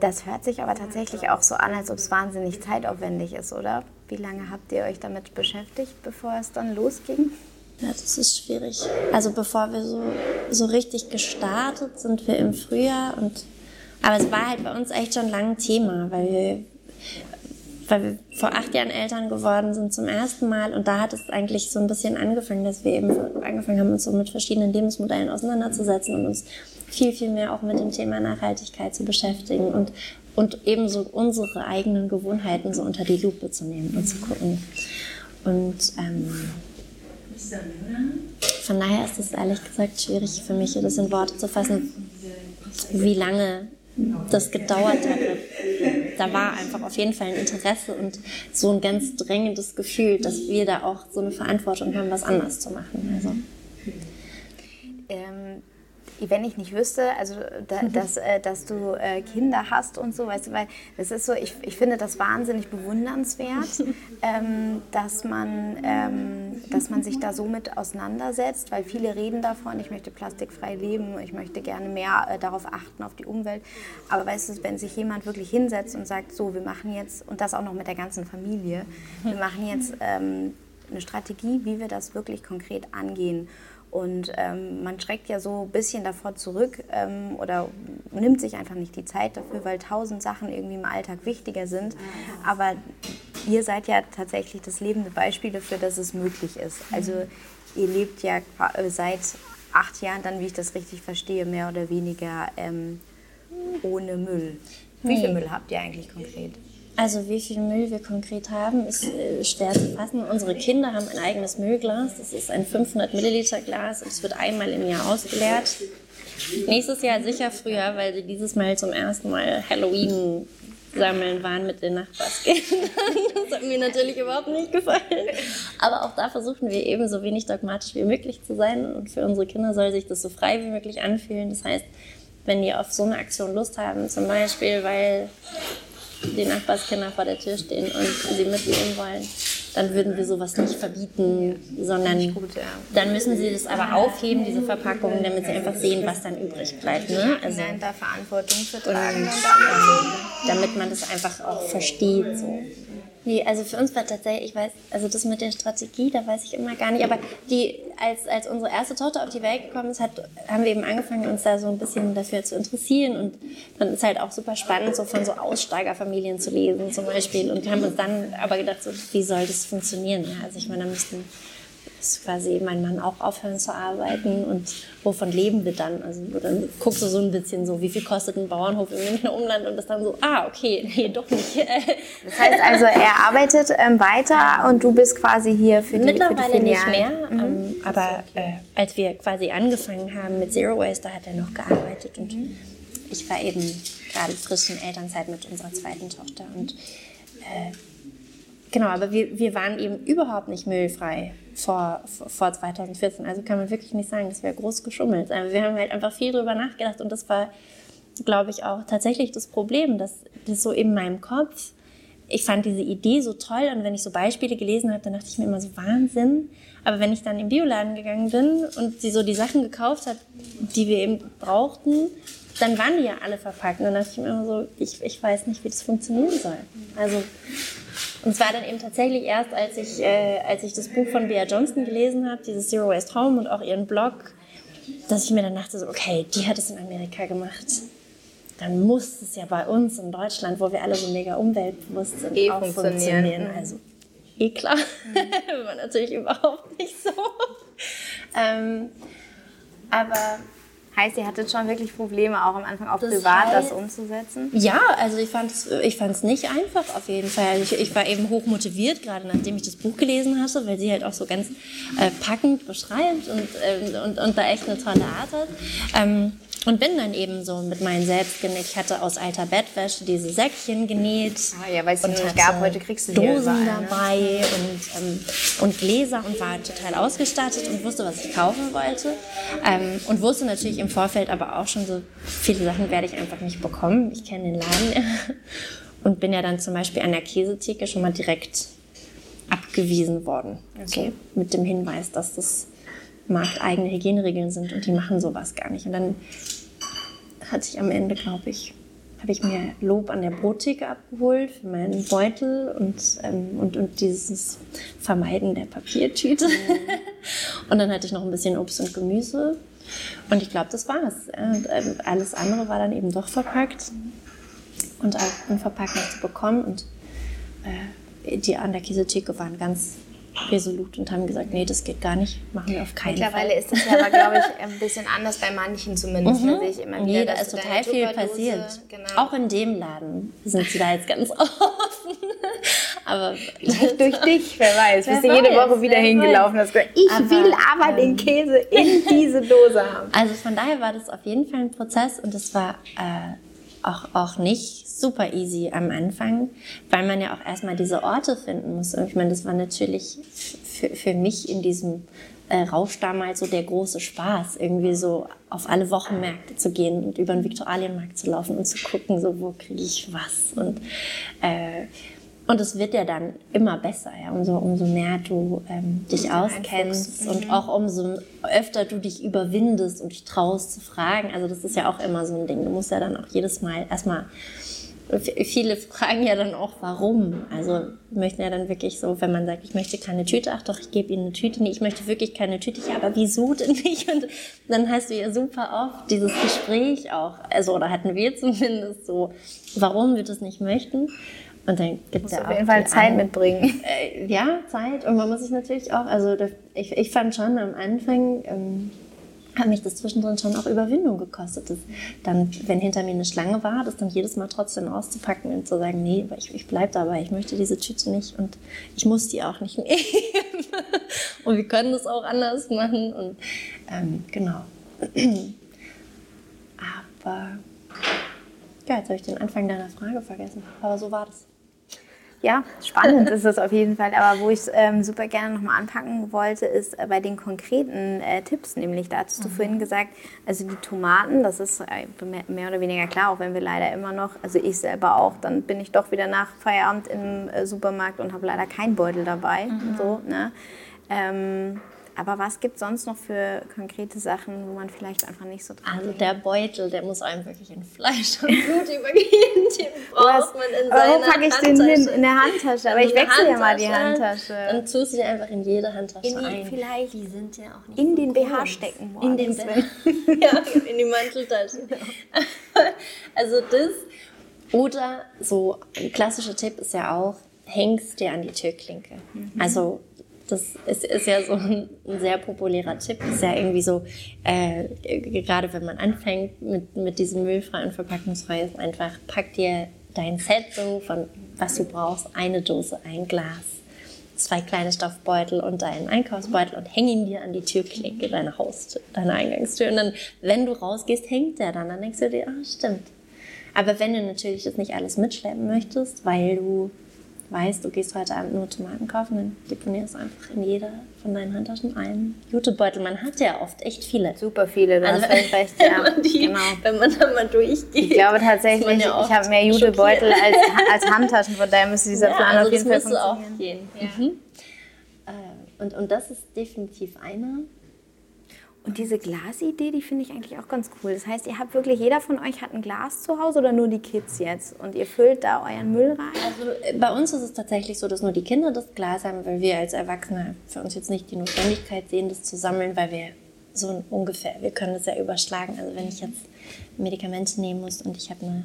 das hört sich aber tatsächlich auch so an, als ob es wahnsinnig zeitaufwendig ist, oder? Wie lange habt ihr euch damit beschäftigt, bevor es dann losging? Ja, das ist schwierig. Also bevor wir so, so richtig gestartet sind wir im Frühjahr und aber es war halt bei uns echt schon lange Thema, weil wir, weil wir vor acht Jahren Eltern geworden sind zum ersten Mal und da hat es eigentlich so ein bisschen angefangen, dass wir eben angefangen haben, uns so mit verschiedenen Lebensmodellen auseinanderzusetzen und uns viel, viel mehr auch mit dem Thema Nachhaltigkeit zu beschäftigen und, und ebenso unsere eigenen Gewohnheiten so unter die Lupe zu nehmen und zu gucken. Und ähm, von daher ist es ehrlich gesagt schwierig für mich, das in Worte zu fassen, wie lange das gedauert hat. Da war einfach auf jeden Fall ein Interesse und so ein ganz drängendes Gefühl, dass wir da auch so eine Verantwortung haben, was anders zu machen. Also. Ähm, wenn ich nicht wüsste, also da, dass, äh, dass du äh, Kinder hast und so, weißt du, weil das ist so, ich, ich finde das wahnsinnig bewundernswert, ähm, dass, man, ähm, dass man sich da so mit auseinandersetzt, weil viele reden davon, ich möchte plastikfrei leben, ich möchte gerne mehr äh, darauf achten, auf die Umwelt. Aber weißt du, wenn sich jemand wirklich hinsetzt und sagt, so, wir machen jetzt, und das auch noch mit der ganzen Familie, wir machen jetzt ähm, eine Strategie, wie wir das wirklich konkret angehen. Und ähm, man schreckt ja so ein bisschen davor zurück ähm, oder nimmt sich einfach nicht die Zeit dafür, weil tausend Sachen irgendwie im Alltag wichtiger sind. Aber ihr seid ja tatsächlich das lebende Beispiel dafür, dass es möglich ist. Also ihr lebt ja äh, seit acht Jahren dann, wie ich das richtig verstehe, mehr oder weniger ähm, ohne Müll. Wie viel Müll habt ihr eigentlich konkret? Also wie viel Müll wir konkret haben, ist äh, schwer zu fassen. Unsere Kinder haben ein eigenes Müllglas. Das ist ein 500 Milliliter Glas und es wird einmal im Jahr ausgeleert. Nächstes Jahr sicher früher, weil sie dieses Mal zum ersten Mal Halloween sammeln waren mit den Nachbarskindern. Das hat mir natürlich überhaupt nicht gefallen. Aber auch da versuchen wir eben so wenig dogmatisch wie möglich zu sein. Und für unsere Kinder soll sich das so frei wie möglich anfühlen. Das heißt, wenn die auf so eine Aktion Lust haben, zum Beispiel, weil die Nachbarskinder vor der Tür stehen und sie mitnehmen wollen, dann würden wir sowas nicht verbieten, sondern gut, ja. dann müssen sie das aber aufheben, diese Verpackungen, damit sie einfach sehen, was dann übrig bleibt. Ne? Also, da Verantwortung zu tragen. Und, damit man das einfach auch versteht. So. Nee, also für uns war tatsächlich, ich weiß, also das mit der Strategie, da weiß ich immer gar nicht, aber die, als, als unsere erste Tochter auf die Welt gekommen ist, hat, haben wir eben angefangen, uns da so ein bisschen dafür zu interessieren und dann ist halt auch super spannend, so von so Aussteigerfamilien zu lesen zum Beispiel und haben uns dann aber gedacht, so, wie soll das funktionieren? Ja, also ich meine, da müssten muss quasi mein Mann auch aufhören zu arbeiten und wovon leben wir dann? Also dann guckst du so ein bisschen so, wie viel kostet ein Bauernhof im Münchner Umland und das dann so, ah, okay, nee, doch nicht. Das heißt also, er arbeitet ähm, weiter und du bist quasi hier für die Mittlerweile für die nicht mehr, mhm. ähm, aber äh, als wir quasi angefangen haben mit Zero Waste, da hat er noch gearbeitet und mhm. ich war eben gerade frisch in Elternzeit mit unserer zweiten Tochter und äh, Genau, aber wir, wir waren eben überhaupt nicht müllfrei vor, vor 2014. Also kann man wirklich nicht sagen, das wäre groß geschummelt. Aber wir haben halt einfach viel drüber nachgedacht und das war, glaube ich, auch tatsächlich das Problem, dass das so in meinem Kopf, ich fand diese Idee so toll und wenn ich so Beispiele gelesen habe, dann dachte ich mir immer so Wahnsinn. Aber wenn ich dann im Bioladen gegangen bin und sie so die Sachen gekauft habe, die wir eben brauchten, dann waren die ja alle verpackt. Und dann dachte ich mir immer so, ich, ich weiß nicht, wie das funktionieren soll. Also und es war dann eben tatsächlich erst, als ich, äh, als ich das Buch von Bea Johnston gelesen habe, dieses Zero Waste Home und auch ihren Blog, dass ich mir dann dachte, so, okay, die hat es in Amerika gemacht. Dann muss es ja bei uns in Deutschland, wo wir alle so mega umweltbewusst sind, eh auch funktionieren. funktionieren. Also eh klar, mhm. war natürlich überhaupt nicht so. ähm, aber Heißt, ihr hattet schon wirklich Probleme, auch am Anfang auch das privat heißt, das umzusetzen? Ja, also ich fand es ich fand's nicht einfach auf jeden Fall. Also ich, ich war eben hoch motiviert, gerade nachdem ich das Buch gelesen hatte, weil sie halt auch so ganz äh, packend beschreibt und, ähm, und, und da echt eine tolle Art hat. Ähm, und bin dann eben so mit meinen selbstgenäht. Ich hatte aus alter Bettwäsche diese Säckchen genäht. Ah, ja, weil es nicht gab, heute kriegst du Dosen überall, ne? dabei und, ähm, und Gläser und war total ausgestattet und wusste, was ich kaufen wollte. Ähm, und wusste natürlich im Vorfeld aber auch schon so, viele Sachen werde ich einfach nicht bekommen. Ich kenne den Laden. und bin ja dann zum Beispiel an der Käsetheke schon mal direkt abgewiesen worden. Okay. So, mit dem Hinweis, dass das markteigene Hygieneregeln sind und die machen sowas gar nicht. Und dann hatte ich am Ende, glaube ich, habe ich mir Lob an der Brottheke abgeholt für meinen Beutel und, ähm, und, und dieses Vermeiden der Papiertüte. Und dann hatte ich noch ein bisschen Obst und Gemüse. Und ich glaube, das war's. Und, ähm, alles andere war dann eben doch verpackt und auch unverpackt noch zu bekommen. Und äh, die an der Käsetheke waren ganz resolut und haben gesagt, nee, das geht gar nicht, machen wir auf keinen Mittlerweile Fall. ist das ja aber, glaube ich, ein bisschen anders bei manchen zumindest. Mhm. Ich immer wieder, nee, da ist total viel passiert. Genau. Auch in dem Laden sind sie da jetzt ganz offen. aber durch dich, wer weiß. Bist du jede Woche wieder hingelaufen hast gesagt, ich aber, will aber ähm, den Käse in diese Dose haben. Also von daher war das auf jeden Fall ein Prozess und es war äh, auch, auch nicht super easy am Anfang, weil man ja auch erstmal diese Orte finden muss. Und ich meine, das war natürlich für, mich in diesem äh, Rausch damals so der große Spaß, irgendwie so auf alle Wochenmärkte zu gehen und über den Viktualienmarkt zu laufen und zu gucken, so wo kriege ich was. Und äh, und es wird ja dann immer besser, ja, umso, umso mehr du ähm, dich auskennst und mhm. auch umso öfter du dich überwindest und dich traust zu fragen. Also das ist ja auch immer so ein Ding. Du musst ja dann auch jedes Mal erstmal viele fragen ja dann auch, warum. Also möchten ja dann wirklich so, wenn man sagt, ich möchte keine Tüte, ach doch, ich gebe Ihnen eine Tüte. Nee, ich möchte wirklich keine Tüte. Ja, aber wieso denn nicht? Und dann hast du ja super oft dieses Gespräch auch, also oder hatten wir zumindest so, warum wir das nicht möchten. Und dann gibt es ja auf jeden Fall Zeit an, mitbringen. Äh, ja, Zeit. Und man muss sich natürlich auch, also ich, ich fand schon am Anfang, ähm, hat mich das zwischendrin schon auch Überwindung gekostet. Das dann, wenn hinter mir eine Schlange war, das dann jedes Mal trotzdem auszupacken und zu sagen, nee, ich, ich bleibe dabei, ich möchte diese Tüte nicht und ich muss die auch nicht nehmen. und wir können das auch anders machen und ähm, genau. Aber ja, jetzt habe ich den Anfang deiner Frage vergessen, aber so war das. Ja, spannend ist es auf jeden Fall. Aber wo ich ähm, super gerne nochmal anpacken wollte, ist äh, bei den konkreten äh, Tipps. Nämlich, da hattest du mhm. vorhin gesagt, also die Tomaten, das ist äh, mehr oder weniger klar, auch wenn wir leider immer noch, also ich selber auch, dann bin ich doch wieder nach Feierabend im äh, Supermarkt und habe leider keinen Beutel dabei. Mhm. So, ne? Ähm, aber was gibt es sonst noch für konkrete Sachen, wo man vielleicht einfach nicht so dran Also der Beutel, der muss einem wirklich in Fleisch und Blut übergehen. Den braucht man in aber wo packe ich den hin? In der Handtasche. Aber ich wechsle ja mal die Handtasche. Dann tust du dir einfach in jede Handtasche in die, ein. Vielleicht die sind ja auch nicht in so den groß. BH stecken morgens. In den Ja, in die Manteltasche. also das. Oder so ein klassischer Tipp ist ja auch, hängst dir an die Türklinke. Mhm. Also das ist, ist ja so ein, ein, sehr populärer Tipp. Ist ja irgendwie so, äh, gerade wenn man anfängt mit, mit diesem müllfreien verpackungsfrei, ist einfach, pack dir dein Set so von was du brauchst, eine Dose, ein Glas, zwei kleine Stoffbeutel und deinen Einkaufsbeutel und häng ihn dir an die Türklinke deiner Haustür, deiner Eingangstür. Und dann, wenn du rausgehst, hängt der dann. Dann denkst du dir, ah, stimmt. Aber wenn du natürlich das nicht alles mitschleppen möchtest, weil du weißt, du gehst heute Abend nur Tomaten kaufen, dann deponierst du einfach in jeder von deinen Handtaschen einen Jutebeutel. Man hat ja oft echt viele. Super viele, du also, hast recht, ja. Wenn man, die, genau. wenn man da mal durchgeht. Ich glaube tatsächlich, ja ich habe mehr Jutebeutel als, als Handtaschen, von daher müsste dieser ja, Plan also auf jeden Fall funktionieren. Auch gehen. Ja. Mhm. Äh, und, und das ist definitiv einer. Und diese Glasidee, die finde ich eigentlich auch ganz cool. Das heißt, ihr habt wirklich, jeder von euch hat ein Glas zu Hause oder nur die Kids jetzt? Und ihr füllt da euren Müll rein? Also äh, bei uns ist es tatsächlich so, dass nur die Kinder das Glas haben, weil wir als Erwachsene für uns jetzt nicht die Notwendigkeit sehen, das zu sammeln, weil wir so ungefähr, wir können das ja überschlagen. Also wenn ich jetzt Medikamente nehmen muss und ich habe eine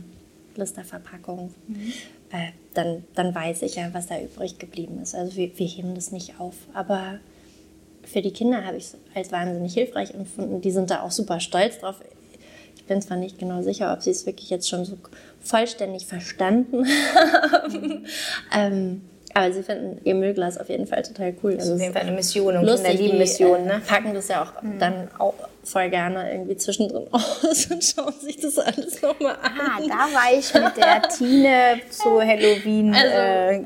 Blisterverpackung, mhm. äh, dann, dann weiß ich ja, was da übrig geblieben ist. Also wir, wir heben das nicht auf. Aber für die Kinder habe ich es als wahnsinnig hilfreich empfunden. Die sind da auch super stolz drauf. Ich bin zwar nicht genau sicher, ob sie es wirklich jetzt schon so vollständig verstanden haben. ähm, aber sie finden ihr Müllglas auf jeden Fall total cool. Das ist auf jeden Fall eine Mission und lustig, Kinder lieben Mission. Ne? packen das ja auch mhm. dann auch voll gerne irgendwie zwischendrin aus und schauen sich das alles nochmal an. Ah, da war ich mit der Tine zu Halloween also,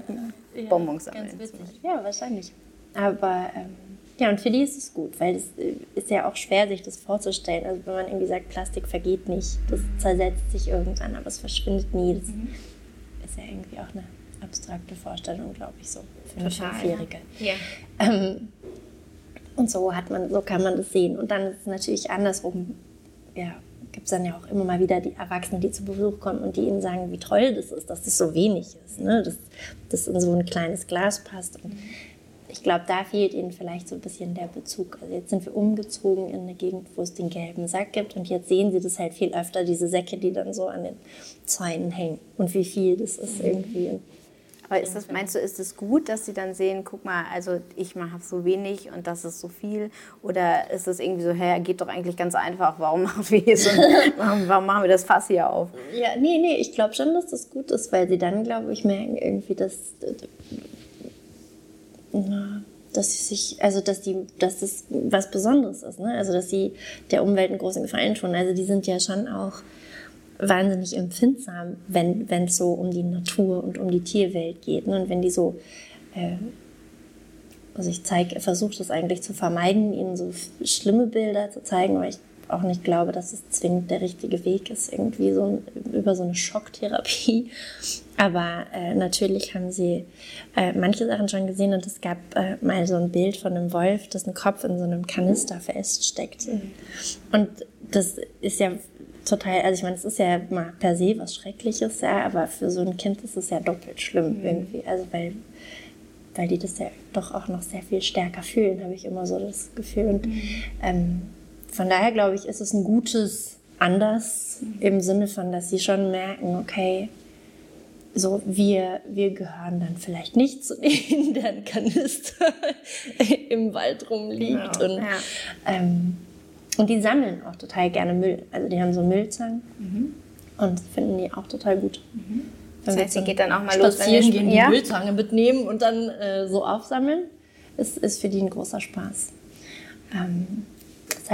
äh, Bonbons sammeln. Ganz witzig. Ja, wahrscheinlich. Aber ähm, ja, und für die ist es gut, weil es äh, ist ja auch schwer, sich das vorzustellen. Also wenn man irgendwie sagt, Plastik vergeht nicht, das zersetzt sich irgendwann, aber es verschwindet nie. Das mhm. ist ja irgendwie auch eine abstrakte Vorstellung, glaube ich, so für eine Fünfjährige. Ja. Ähm, und so hat man, so kann man das sehen. Und dann ist es natürlich andersrum, ja, gibt es dann ja auch immer mal wieder die Erwachsenen, die zu Besuch kommen und die ihnen sagen, wie toll das ist, dass das so wenig ist, ne? dass das in so ein kleines Glas passt. Und ich glaube, da fehlt ihnen vielleicht so ein bisschen der Bezug. Also jetzt sind wir umgezogen in eine Gegend, wo es den gelben Sack gibt und jetzt sehen sie das halt viel öfter, diese Säcke, die dann so an den Zäunen hängen und wie viel das ist irgendwie. Aber ist das, meinst du, ist es gut, dass sie dann sehen, guck mal, also ich mache so wenig und das ist so viel? Oder ist es irgendwie so, hä, geht doch eigentlich ganz einfach, warum machen wir, hier so, warum, warum machen wir das Fass hier auf? Ja, nee, nee, ich glaube schon, dass das gut ist, weil sie dann, glaube ich, merken irgendwie, dass dass sie sich, also dass die, dass das was Besonderes ist, ne? Also dass sie der Umwelt einen großen Gefallen tun. Also die sind ja schon auch wahnsinnig empfindsam, wenn es so um die Natur und um die Tierwelt geht. Ne? Und wenn die so, äh, also ich zeige, versuche das eigentlich zu vermeiden, ihnen so schlimme Bilder zu zeigen, weil ich auch nicht glaube, dass es zwingend der richtige Weg ist, irgendwie so über so eine Schocktherapie. Aber äh, natürlich haben sie äh, manche Sachen schon gesehen und es gab äh, mal so ein Bild von einem Wolf, dessen Kopf in so einem Kanister feststeckt. Und das ist ja total, also ich meine, es ist ja mal per se was Schreckliches, ja, aber für so ein Kind ist es ja doppelt schlimm mhm. irgendwie. Also weil, weil die das ja doch auch noch sehr viel stärker fühlen, habe ich immer so das Gefühl. Und mhm. ähm, von daher glaube ich, ist es ein gutes Anders im Sinne von, dass sie schon merken, okay, so wir, wir gehören dann vielleicht nicht zu denen, deren Kanister im Wald rumliegt. Ja, und, ja. Ähm, und die sammeln auch total gerne Müll. Also die haben so Müllzangen mhm. und finden die auch total gut. Mhm. Das heißt, sie geht dann auch mal los, wenn wir gehen, die ja? Müllzange mitnehmen und dann äh, so aufsammeln. Ist, ist für die ein großer Spaß. Ähm,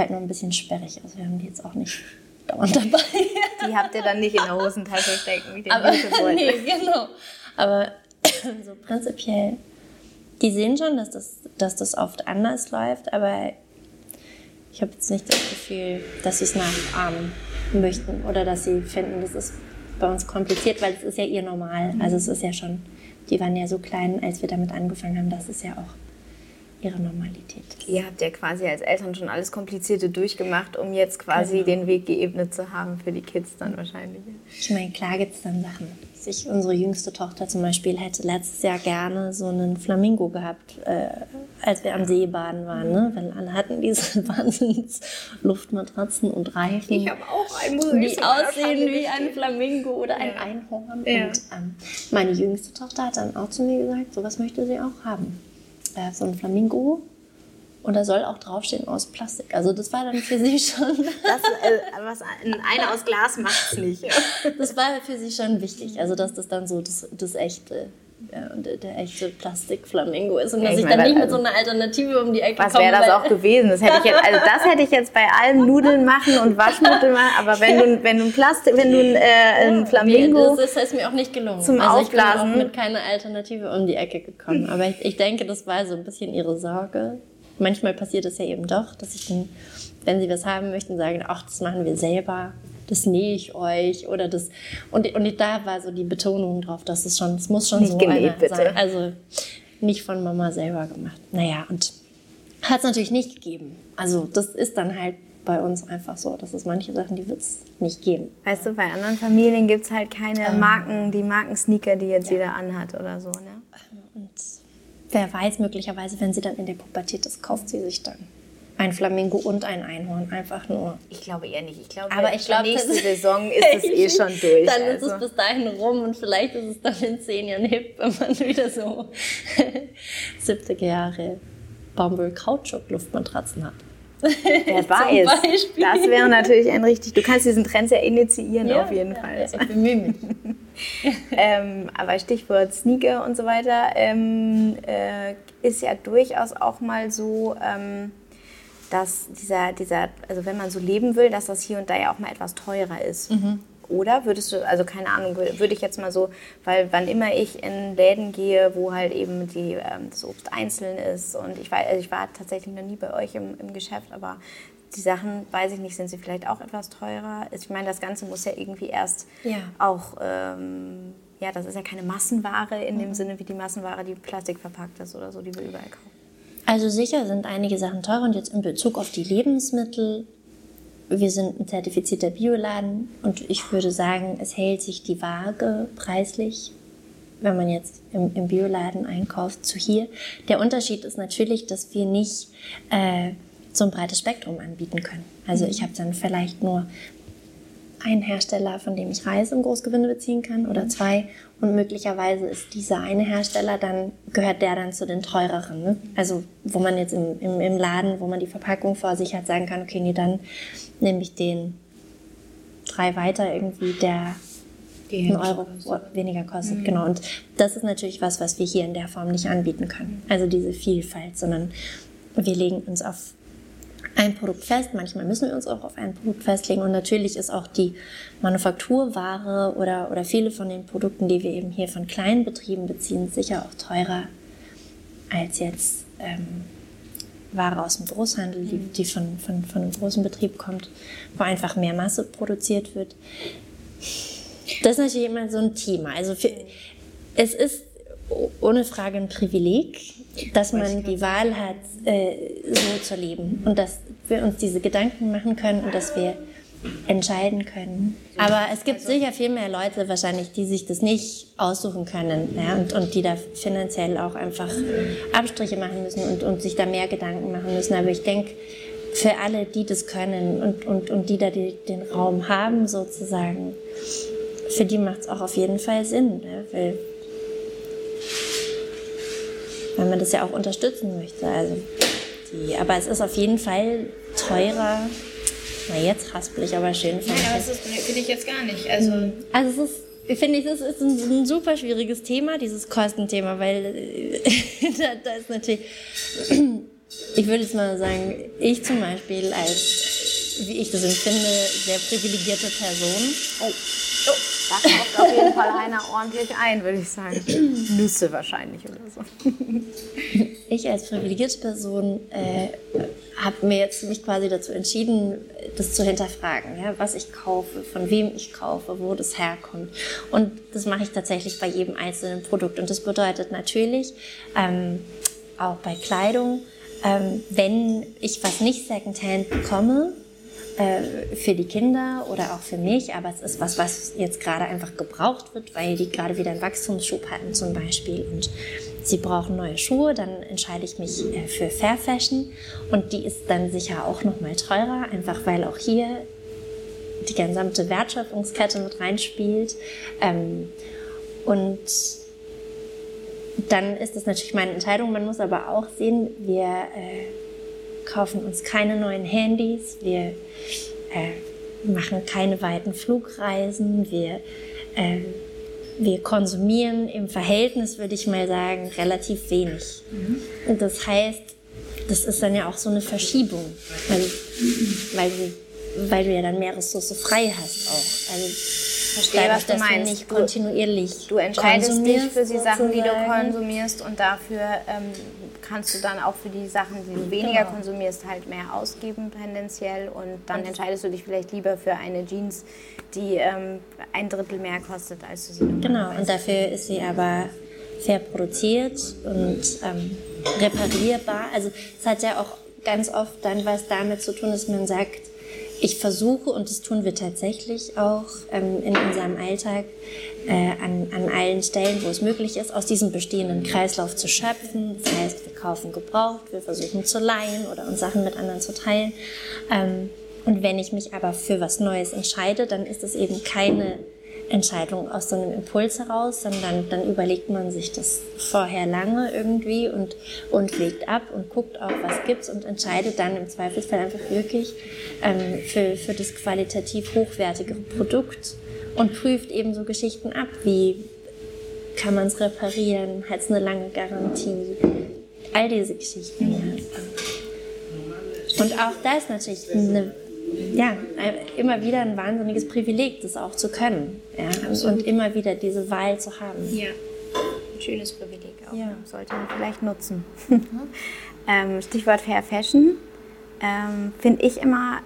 halt nur ein bisschen sperrig. Also wir haben die jetzt auch nicht dauernd dabei. Die habt ihr dann nicht in der Hosentasche stecken wie den Aber, Nee, genau. Aber so prinzipiell, die sehen schon, dass das, dass das oft anders läuft, aber ich habe jetzt nicht das Gefühl, dass sie es nachahmen möchten oder dass sie finden, das ist bei uns kompliziert, weil es ist ja ihr Normal. Also es ist ja schon, die waren ja so klein, als wir damit angefangen haben, das ist ja auch ihre Normalität. Ihr habt ja quasi als Eltern schon alles Komplizierte durchgemacht, um jetzt quasi genau. den Weg geebnet zu haben für die Kids dann wahrscheinlich. Ich meine, klar gibt es dann Sachen. Ich, unsere jüngste Tochter zum Beispiel hätte letztes Jahr gerne so einen Flamingo gehabt, äh, als wir am See baden waren, ne? weil alle hatten diese wahnsinns Luftmatratzen und Reifen. Ich habe auch einen, die aussehen wie ein Flamingo oder ein Einhorn. Ja. Und ähm, meine jüngste Tochter hat dann auch zu mir gesagt, sowas möchte sie auch haben äh, so ein Flamingo. Und da soll auch draufstehen aus Plastik. Also das war dann für sie schon. Das, äh, was eine aus Glas macht es nicht. das war für sie schon wichtig. Also dass das dann so das, das echte ja, der, der, echte Plastikflamingo ist und dass ich, ich dann nicht mit so einer Alternative um die Ecke komme. Was wäre das auch gewesen? Das hätte ich jetzt, also das hätte ich jetzt bei allen Nudeln machen und Waschmittel machen, aber wenn du, wenn du ein Plastik, wenn du ein, äh, ein Flamingo. Das, das ist mir auch nicht gelungen. Zum also Aufblasen. Ich bin auch mit keiner Alternative um die Ecke gekommen. Aber ich, ich denke, das war so ein bisschen ihre Sorge. Manchmal passiert es ja eben doch, dass ich dann, wenn sie was haben möchten, sagen, ach, das machen wir selber das nähe ich euch oder das und, und da war so die Betonung drauf, dass es schon, es muss schon nicht so genäht, bitte. sein. Also nicht von Mama selber gemacht. Naja, und hat es natürlich nicht gegeben. Also das ist dann halt bei uns einfach so, dass es manche Sachen, die wird es nicht geben. Weißt du, bei anderen Familien gibt es halt keine ähm, Marken, die Markensneaker, die jetzt ja. jeder anhat oder so. Ne? Und wer weiß, möglicherweise, wenn sie dann in der Pubertät ist, kauft sie sich dann ein Flamingo und ein Einhorn, einfach nur. Ich glaube eher nicht. Ich glaube, aber ich glaube, nächste Saison ist es eh schon durch. Dann also. ist es also. bis dahin rum und vielleicht ist es dann in zehn Jahren hip, wenn man wieder so 70er Jahre Baumwoll-Kautschuk-Luftmatratzen hat. Wer weiß. Das wäre natürlich ein richtig. Du kannst diesen Trend ja initiieren ja, auf jeden ja, Fall. Ja, ich bemühe mich. ähm, aber Stichwort Sneaker und so weiter ähm, äh, ist ja durchaus auch mal so. Ähm, dass dieser, dieser, also wenn man so leben will, dass das hier und da ja auch mal etwas teurer ist. Mhm. Oder würdest du, also keine Ahnung, würde ich jetzt mal so, weil wann immer ich in Läden gehe, wo halt eben die, ähm, das Obst einzeln ist und ich war, also ich war tatsächlich noch nie bei euch im, im Geschäft, aber die Sachen, weiß ich nicht, sind sie vielleicht auch etwas teurer? Ich meine, das Ganze muss ja irgendwie erst ja. auch, ähm, ja, das ist ja keine Massenware in mhm. dem Sinne wie die Massenware, die plastikverpackt ist oder so, die wir überall kaufen. Also sicher sind einige Sachen teurer und jetzt in Bezug auf die Lebensmittel wir sind ein zertifizierter Bioladen und ich würde sagen, es hält sich die Waage preislich, wenn man jetzt im, im Bioladen einkauft, zu hier. Der Unterschied ist natürlich, dass wir nicht äh, so ein breites Spektrum anbieten können. Also ich habe dann vielleicht nur einen Hersteller, von dem ich Reis im Großgewinde beziehen kann oder zwei und möglicherweise ist dieser eine Hersteller dann, gehört der dann zu den teureren. Ne? Also wo man jetzt im, im, im Laden, wo man die Verpackung vor sich hat, sagen kann, okay, nee, dann nehme ich den drei weiter irgendwie, der einen Euro weniger kostet. Mhm. Genau. Und das ist natürlich was, was wir hier in der Form nicht anbieten können. Also diese Vielfalt, sondern wir legen uns auf ein Produkt fest. Manchmal müssen wir uns auch auf ein Produkt festlegen. Und natürlich ist auch die Manufakturware oder, oder viele von den Produkten, die wir eben hier von kleinen Betrieben beziehen, sicher auch teurer als jetzt ähm, Ware aus dem Großhandel, die, die von, von, von einem großen Betrieb kommt, wo einfach mehr Masse produziert wird. Das ist natürlich immer so ein Thema. Also für, es ist ohne Frage ein Privileg, dass man die Wahl hat, äh, so zu leben und dass wir uns diese Gedanken machen können und dass wir entscheiden können. Aber es gibt sicher viel mehr Leute wahrscheinlich, die sich das nicht aussuchen können ja, und, und die da finanziell auch einfach Abstriche machen müssen und, und sich da mehr Gedanken machen müssen. Aber ich denke, für alle, die das können und, und, und die da die, den Raum haben sozusagen, für die macht es auch auf jeden Fall Sinn. Ne? Weil weil man das ja auch unterstützen möchte. Also die, aber es ist auf jeden Fall teurer. Na, jetzt haspel ich aber schön. Nein, aber das finde ich jetzt gar nicht. Also, mhm. also es ist, finde ich, das ist ein, ein, super schwieriges Thema, dieses Kostenthema, weil äh, da, da ist natürlich, ich würde jetzt mal sagen, ich zum Beispiel als, wie ich das empfinde, sehr privilegierte Person. Oh. oh. Kauft auf jeden Fall einer ordentlich ein, würde ich sagen. Nüsse wahrscheinlich oder so. Ich als privilegierte Person äh, habe mir jetzt mich quasi dazu entschieden, das zu hinterfragen, ja, was ich kaufe, von wem ich kaufe, wo das herkommt. Und das mache ich tatsächlich bei jedem einzelnen Produkt. Und das bedeutet natürlich ähm, auch bei Kleidung, ähm, wenn ich was nicht Secondhand bekomme, äh, für die Kinder oder auch für mich, aber es ist was, was jetzt gerade einfach gebraucht wird, weil die gerade wieder einen Wachstumsschub hatten zum Beispiel und sie brauchen neue Schuhe, dann entscheide ich mich äh, für Fair Fashion und die ist dann sicher auch noch mal teurer, einfach weil auch hier die gesamte Wertschöpfungskette mit reinspielt ähm, und dann ist das natürlich meine Entscheidung. Man muss aber auch sehen, wir äh, kaufen uns keine neuen Handys, wir äh, machen keine weiten Flugreisen, wir, äh, wir konsumieren im Verhältnis, würde ich mal sagen, relativ wenig. Mhm. Das heißt, das ist dann ja auch so eine Verschiebung, weil, weil, du, weil du ja dann mehr Ressource frei hast auch. Also, verstehe, was du meinst. nicht kontinuierlich du, du entscheidest dich für die Sachen, die du konsumierst und dafür ähm, kannst du dann auch für die Sachen, die du weniger genau. konsumierst, halt mehr ausgeben tendenziell und dann und entscheidest du dich vielleicht lieber für eine Jeans, die ähm, ein Drittel mehr kostet, als du sie Genau, und dafür ist sie aber fair produziert und ähm, reparierbar. Also es hat ja auch ganz oft dann was damit zu tun, dass man sagt, ich versuche, und das tun wir tatsächlich auch ähm, in unserem Alltag, äh, an, an allen Stellen, wo es möglich ist, aus diesem bestehenden Kreislauf zu schöpfen. Das heißt, wir kaufen gebraucht, wir versuchen zu leihen oder uns Sachen mit anderen zu teilen. Ähm, und wenn ich mich aber für was Neues entscheide, dann ist es eben keine Entscheidung aus so einem Impuls heraus, sondern dann überlegt man sich das vorher lange irgendwie und, und legt ab und guckt auch, was gibt's und entscheidet dann im Zweifelsfall einfach wirklich ähm, für, für das qualitativ hochwertigere Produkt und prüft eben so Geschichten ab, wie kann man es reparieren, hat es eine lange Garantie, all diese Geschichten. Ja. Und auch das natürlich eine ja, immer wieder ein wahnsinniges Privileg, das auch zu können. Ja, und immer wieder diese Wahl zu haben. Ja, ein schönes Privileg auch. Ja. Sollte man vielleicht nutzen. ähm, Stichwort Fair Fashion. Ähm, Finde ich immer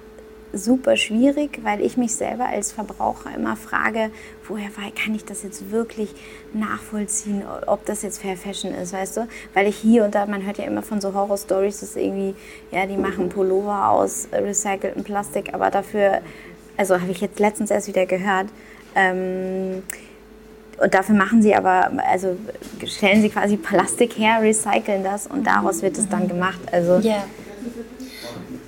super schwierig, weil ich mich selber als Verbraucher immer frage, woher kann ich das jetzt wirklich nachvollziehen, ob das jetzt Fair Fashion ist, weißt du? Weil ich hier und da, man hört ja immer von so Horror-Stories, dass irgendwie, ja, die machen Pullover aus recyceltem Plastik, aber dafür, also habe ich jetzt letztens erst wieder gehört, ähm, und dafür machen sie aber, also stellen sie quasi Plastik her, recyceln das und daraus wird es dann gemacht. Also, yeah.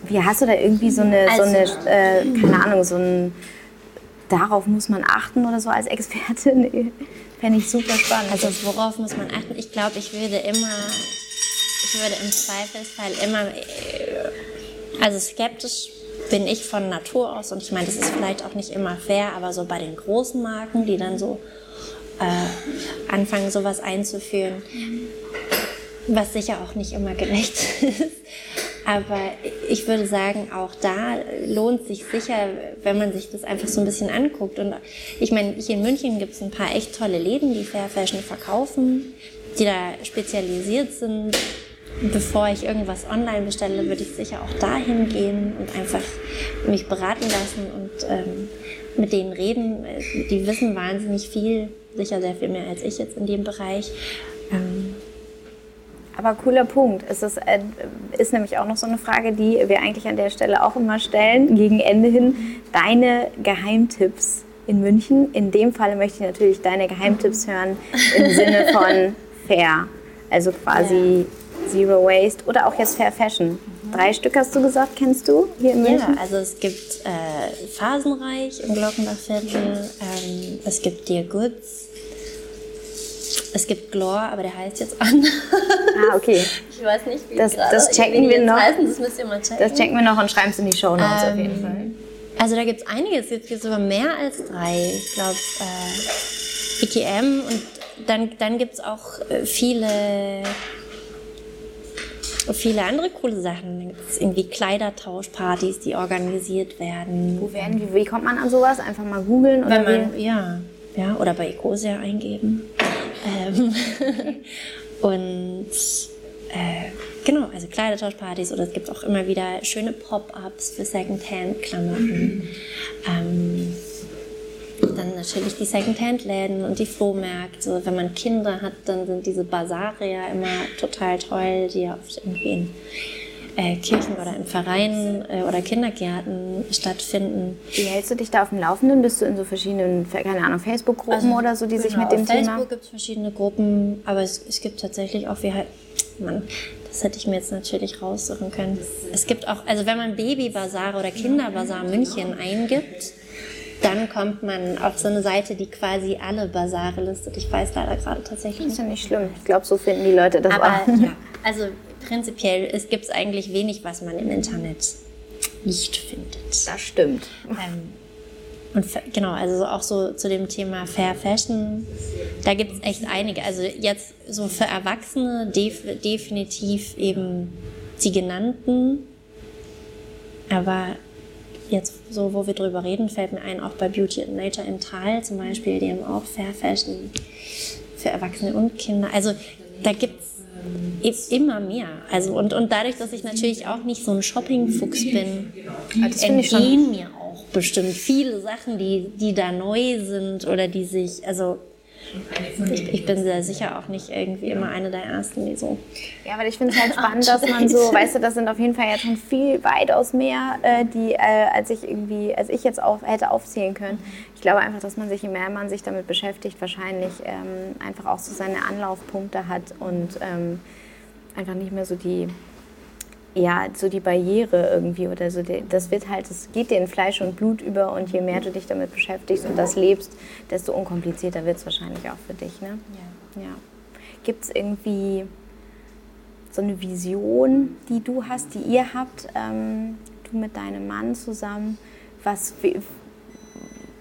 Wie hast du da irgendwie so eine, also, so eine äh, keine Ahnung, so ein, darauf muss man achten oder so als Expertin? Fände ich super spannend. Also worauf muss man achten? Ich glaube, ich würde immer, ich würde im Zweifelsfall immer, äh, also skeptisch bin ich von Natur aus und ich meine, das ist vielleicht auch nicht immer fair, aber so bei den großen Marken, die dann so äh, anfangen, sowas einzuführen, was sicher auch nicht immer gerecht ist. Aber ich würde sagen, auch da lohnt sich sicher, wenn man sich das einfach so ein bisschen anguckt. Und ich meine, hier in München gibt es ein paar echt tolle Läden, die Fair Fashion verkaufen, die da spezialisiert sind. Bevor ich irgendwas online bestelle, würde ich sicher auch dahin gehen und einfach mich beraten lassen und ähm, mit denen reden. Die wissen wahnsinnig viel, sicher sehr viel mehr als ich jetzt in dem Bereich. Ähm, aber cooler Punkt. Es ist, äh, ist nämlich auch noch so eine Frage, die wir eigentlich an der Stelle auch immer stellen, gegen Ende hin. Deine Geheimtipps in München. In dem Fall möchte ich natürlich deine Geheimtipps hören im Sinne von fair. Also quasi ja. Zero Waste oder auch jetzt Fair Fashion. Drei Stück hast du gesagt, kennst du hier in München? Ja, also es gibt äh, Phasenreich im Glockenbachviertel, ähm, es gibt Dear Goods, es gibt Glor, aber der heißt jetzt anders. Ah, okay. Ich weiß nicht, wie das, das checken wir noch. Heißen, das müsst ihr mal checken. Das checken wir noch und schreiben es in die Show Notes ähm, auf jeden ähm, Fall. Also da gibt es einiges, es gibt sogar mehr als drei. Ich glaube, äh, IKM und dann, dann gibt es auch äh, viele viele andere coole Sachen. Dann gibt es irgendwie Kleidertauschpartys, die organisiert werden. Wo werden, wie, wie kommt man an sowas? Einfach mal googeln? Oder man, ja, ja, oder bei Ecosia eingeben. Ähm, und äh, genau, also Kleidertauschpartys oder es gibt auch immer wieder schöne Pop-ups für Secondhand-Klamotten. Ähm, dann natürlich die Secondhand-Läden und die Flohmärkte. Wenn man Kinder hat, dann sind diese Basare ja immer total toll, die ja oft irgendwie in äh, Kirchen oder in Vereinen äh, oder Kindergärten stattfinden. Wie hältst du dich da auf dem Laufenden? Bist du in so verschiedenen, keine Ahnung, Facebook-Gruppen also, oder so, die genau, sich mit dem auf Thema... Auf Facebook gibt es verschiedene Gruppen, aber es, es gibt tatsächlich auch, wie halt, man, das hätte ich mir jetzt natürlich raussuchen können. Es gibt auch, also wenn man Babybasar oder Kinderbasar München eingibt, dann kommt man auf so eine Seite, die quasi alle Basare listet. Ich weiß leider gerade tatsächlich. Das ist ja nicht schlimm. Ich glaube, so finden die Leute das Aber, auch. Ja, also prinzipiell es gibt eigentlich wenig, was man im Internet nicht findet. Das stimmt. Ähm, und genau, also auch so zu dem Thema Fair Fashion, da gibt es echt einige. Also jetzt so für Erwachsene def definitiv eben die genannten, aber jetzt so, wo wir drüber reden, fällt mir ein, auch bei Beauty and Nature in Tal zum Beispiel, die haben auch Fair Fashion für Erwachsene und Kinder. Also da gibt es immer mehr. Also und, und dadurch, dass ich natürlich auch nicht so ein Shopping-Fuchs bin, entgehen mir auch bestimmt viele Sachen, die, die da neu sind oder die sich, also ich, ich, bin sehr sicher auch nicht irgendwie immer eine der Ersten, die so. Ja, weil ich finde es halt spannend, dass man so, weißt du, das sind auf jeden Fall jetzt schon viel weitaus mehr, äh, die, äh, als ich irgendwie, als ich jetzt auf, hätte aufzählen können. Ich glaube einfach, dass man sich, je mehr man sich damit beschäftigt, wahrscheinlich ähm, einfach auch so seine Anlaufpunkte hat und ähm, einfach nicht mehr so die ja, so die Barriere irgendwie oder so, das wird halt, es geht dir in Fleisch und Blut über und je mehr du dich damit beschäftigst und das lebst, desto unkomplizierter wird es wahrscheinlich auch für dich. Ne? Ja. ja. Gibt es irgendwie so eine Vision, die du hast, die ihr habt, ähm, du mit deinem Mann zusammen? Was,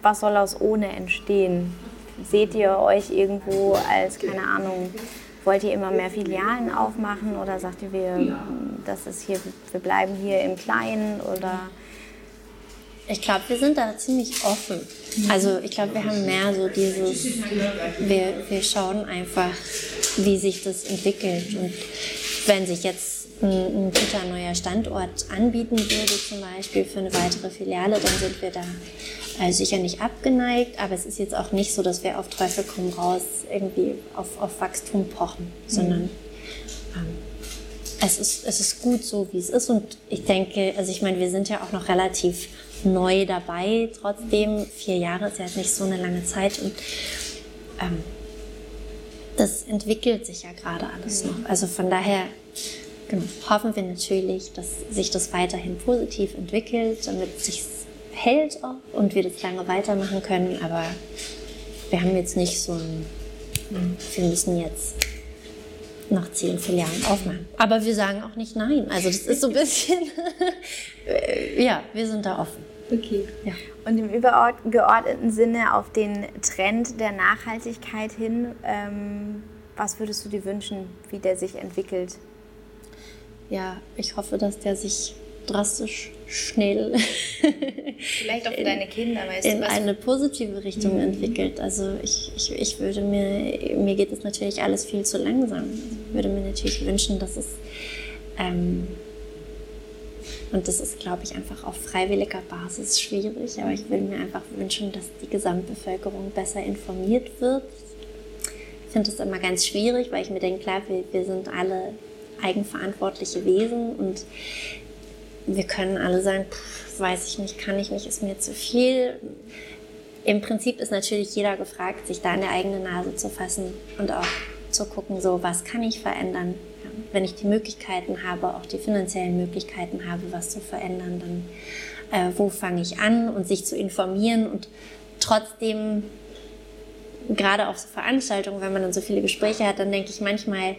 was soll aus ohne entstehen? Seht ihr euch irgendwo als, keine Ahnung, Wollt ihr immer mehr Filialen aufmachen oder sagt ihr, wir, das ist hier, wir bleiben hier im Kleinen oder? Ich glaube, wir sind da ziemlich offen. Also ich glaube, wir haben mehr so dieses, wir, wir schauen einfach, wie sich das entwickelt. Und wenn sich jetzt ein, ein guter neuer Standort anbieten würde, zum Beispiel für eine weitere Filiale, dann sind wir da äh, sicher nicht abgeneigt, aber es ist jetzt auch nicht so, dass wir auf Teufel komm raus irgendwie auf, auf Wachstum pochen, sondern mhm. ähm, es, ist, es ist gut so, wie es ist. Und ich denke, also ich meine, wir sind ja auch noch relativ neu dabei, trotzdem. Vier Jahre ist ja nicht so eine lange Zeit und ähm, das entwickelt sich ja gerade alles mhm. noch. Also von daher genau, hoffen wir natürlich, dass sich das weiterhin positiv entwickelt, damit sich hält auch und wir das lange weitermachen können. Aber wir haben jetzt nicht so ein, wir müssen jetzt nach zehn Filialen aufmachen. Aber wir sagen auch nicht nein. Also das ist so ein bisschen, ja, wir sind da offen. Okay. Ja. Und im übergeordneten Sinne auf den Trend der Nachhaltigkeit hin, ähm, was würdest du dir wünschen, wie der sich entwickelt? Ja, ich hoffe, dass der sich drastisch schnell vielleicht auch für deine Kinder weißt in du, eine positive Richtung mhm. entwickelt. Also ich, ich, ich würde mir, mir geht es natürlich alles viel zu langsam. Ich würde mir natürlich wünschen, dass es ähm, und das ist, glaube ich, einfach auf freiwilliger Basis schwierig. Aber ich würde mir einfach wünschen, dass die Gesamtbevölkerung besser informiert wird. Ich finde es immer ganz schwierig, weil ich mir denke, klar, wir, wir sind alle eigenverantwortliche Wesen und wir können alle sagen, pff, weiß ich nicht, kann ich nicht, ist mir zu viel. Im Prinzip ist natürlich jeder gefragt, sich da in der eigenen Nase zu fassen und auch zu gucken, so was kann ich verändern. Wenn ich die Möglichkeiten habe, auch die finanziellen Möglichkeiten habe, was zu verändern, dann äh, wo fange ich an und sich zu informieren und trotzdem gerade auf so Veranstaltungen, wenn man dann so viele Gespräche hat, dann denke ich manchmal,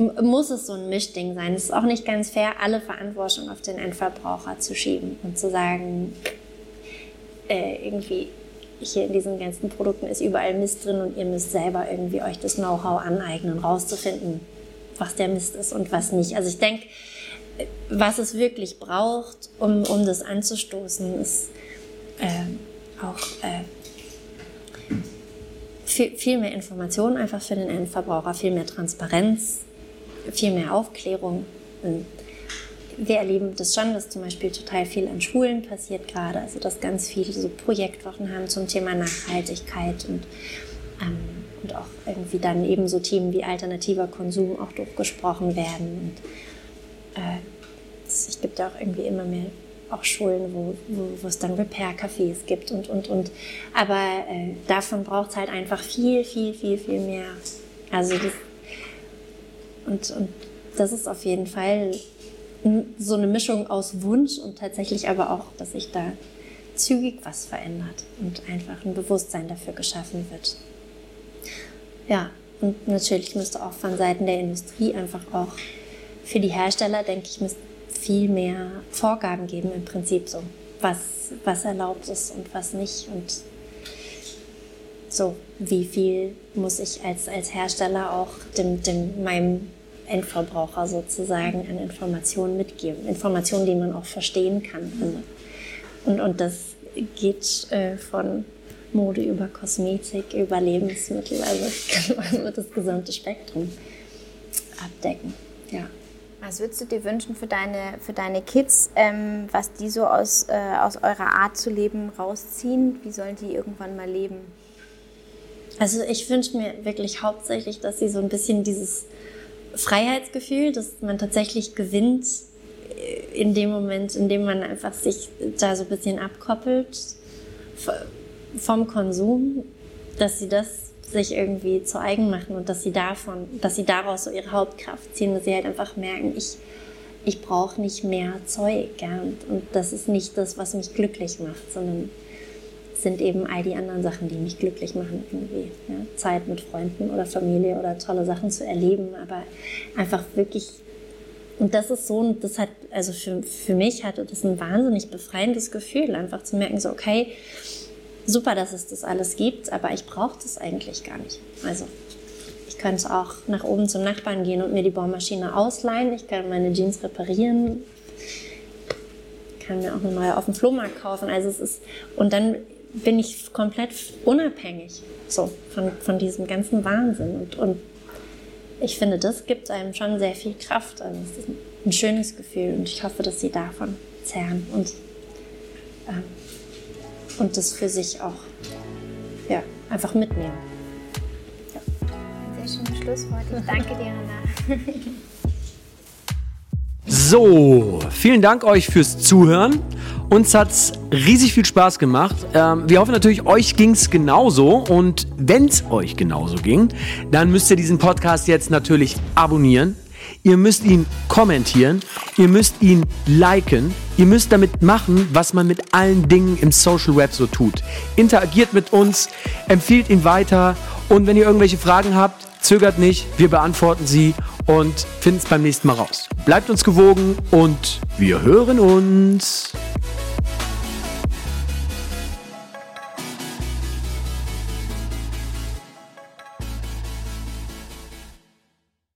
muss es so ein Mischding sein. Es ist auch nicht ganz fair, alle Verantwortung auf den Endverbraucher zu schieben und zu sagen, äh, irgendwie hier in diesen ganzen Produkten ist überall Mist drin und ihr müsst selber irgendwie euch das Know-how aneignen, rauszufinden, was der Mist ist und was nicht. Also ich denke, was es wirklich braucht, um, um das anzustoßen, ist äh, auch äh, viel, viel mehr Informationen einfach für den Endverbraucher, viel mehr Transparenz, viel mehr Aufklärung. Und wir erleben das schon, dass zum Beispiel total viel an Schulen passiert gerade, also dass ganz viele so Projektwochen haben zum Thema Nachhaltigkeit und, ähm, und auch irgendwie dann eben so Themen wie alternativer Konsum auch durchgesprochen werden. Und äh, es gibt ja auch irgendwie immer mehr auch Schulen, wo, wo, wo es dann Repair-Cafés gibt und, und, und. Aber äh, davon braucht es halt einfach viel, viel, viel, viel mehr. Also das, und, und das ist auf jeden Fall so eine Mischung aus Wunsch und tatsächlich aber auch, dass sich da zügig was verändert und einfach ein Bewusstsein dafür geschaffen wird. Ja, und natürlich müsste auch von Seiten der Industrie einfach auch für die Hersteller, denke ich, müsste viel mehr Vorgaben geben im Prinzip so, was, was erlaubt ist und was nicht und so, wie viel muss ich als, als Hersteller auch dem, dem, meinem Endverbraucher sozusagen an Informationen mitgeben. Informationen, die man auch verstehen kann. Und, und das geht äh, von Mode über Kosmetik, über Lebensmittel, also kann man das gesamte Spektrum abdecken. Ja. Was würdest du dir wünschen für deine, für deine Kids, ähm, was die so aus, äh, aus eurer Art zu leben rausziehen? Wie sollen die irgendwann mal leben? Also ich wünsche mir wirklich hauptsächlich, dass sie so ein bisschen dieses Freiheitsgefühl, dass man tatsächlich gewinnt äh, in dem Moment, in dem man einfach sich da so ein bisschen abkoppelt vom Konsum, dass sie das sich irgendwie zu eigen machen und dass sie davon, dass sie daraus so ihre Hauptkraft ziehen, dass sie halt einfach merken, ich, ich brauche nicht mehr Zeug. Ja, und, und das ist nicht das, was mich glücklich macht, sondern sind eben all die anderen Sachen, die mich glücklich machen, irgendwie. Ja? Zeit mit Freunden oder Familie oder tolle Sachen zu erleben, aber einfach wirklich. Und das ist so, das hat, also für, für mich hatte das ein wahnsinnig befreiendes Gefühl, einfach zu merken, so, okay, super, dass es das alles gibt, aber ich brauche das eigentlich gar nicht. Also, ich könnte auch nach oben zum Nachbarn gehen und mir die Bohrmaschine ausleihen, ich kann meine Jeans reparieren, kann mir auch eine neue auf dem Flohmarkt kaufen. Also es ist, und dann bin ich komplett unabhängig so, von, von diesem ganzen Wahnsinn. Und, und ich finde, das gibt einem schon sehr viel Kraft. Also es ist ein schönes Gefühl und ich hoffe, dass sie davon zehren und, ähm, und das für sich auch ja, einfach mitnehmen. Ja. Ein sehr schönes Schlusswort. Ich danke dir, Anna. So, vielen Dank euch fürs Zuhören. Uns hat es riesig viel Spaß gemacht. Ähm, wir hoffen natürlich, euch ging es genauso. Und wenn es euch genauso ging, dann müsst ihr diesen Podcast jetzt natürlich abonnieren. Ihr müsst ihn kommentieren, ihr müsst ihn liken, ihr müsst damit machen, was man mit allen Dingen im Social Web so tut. Interagiert mit uns, empfiehlt ihn weiter und wenn ihr irgendwelche Fragen habt, zögert nicht, wir beantworten sie und finden es beim nächsten Mal raus. Bleibt uns gewogen und wir hören uns.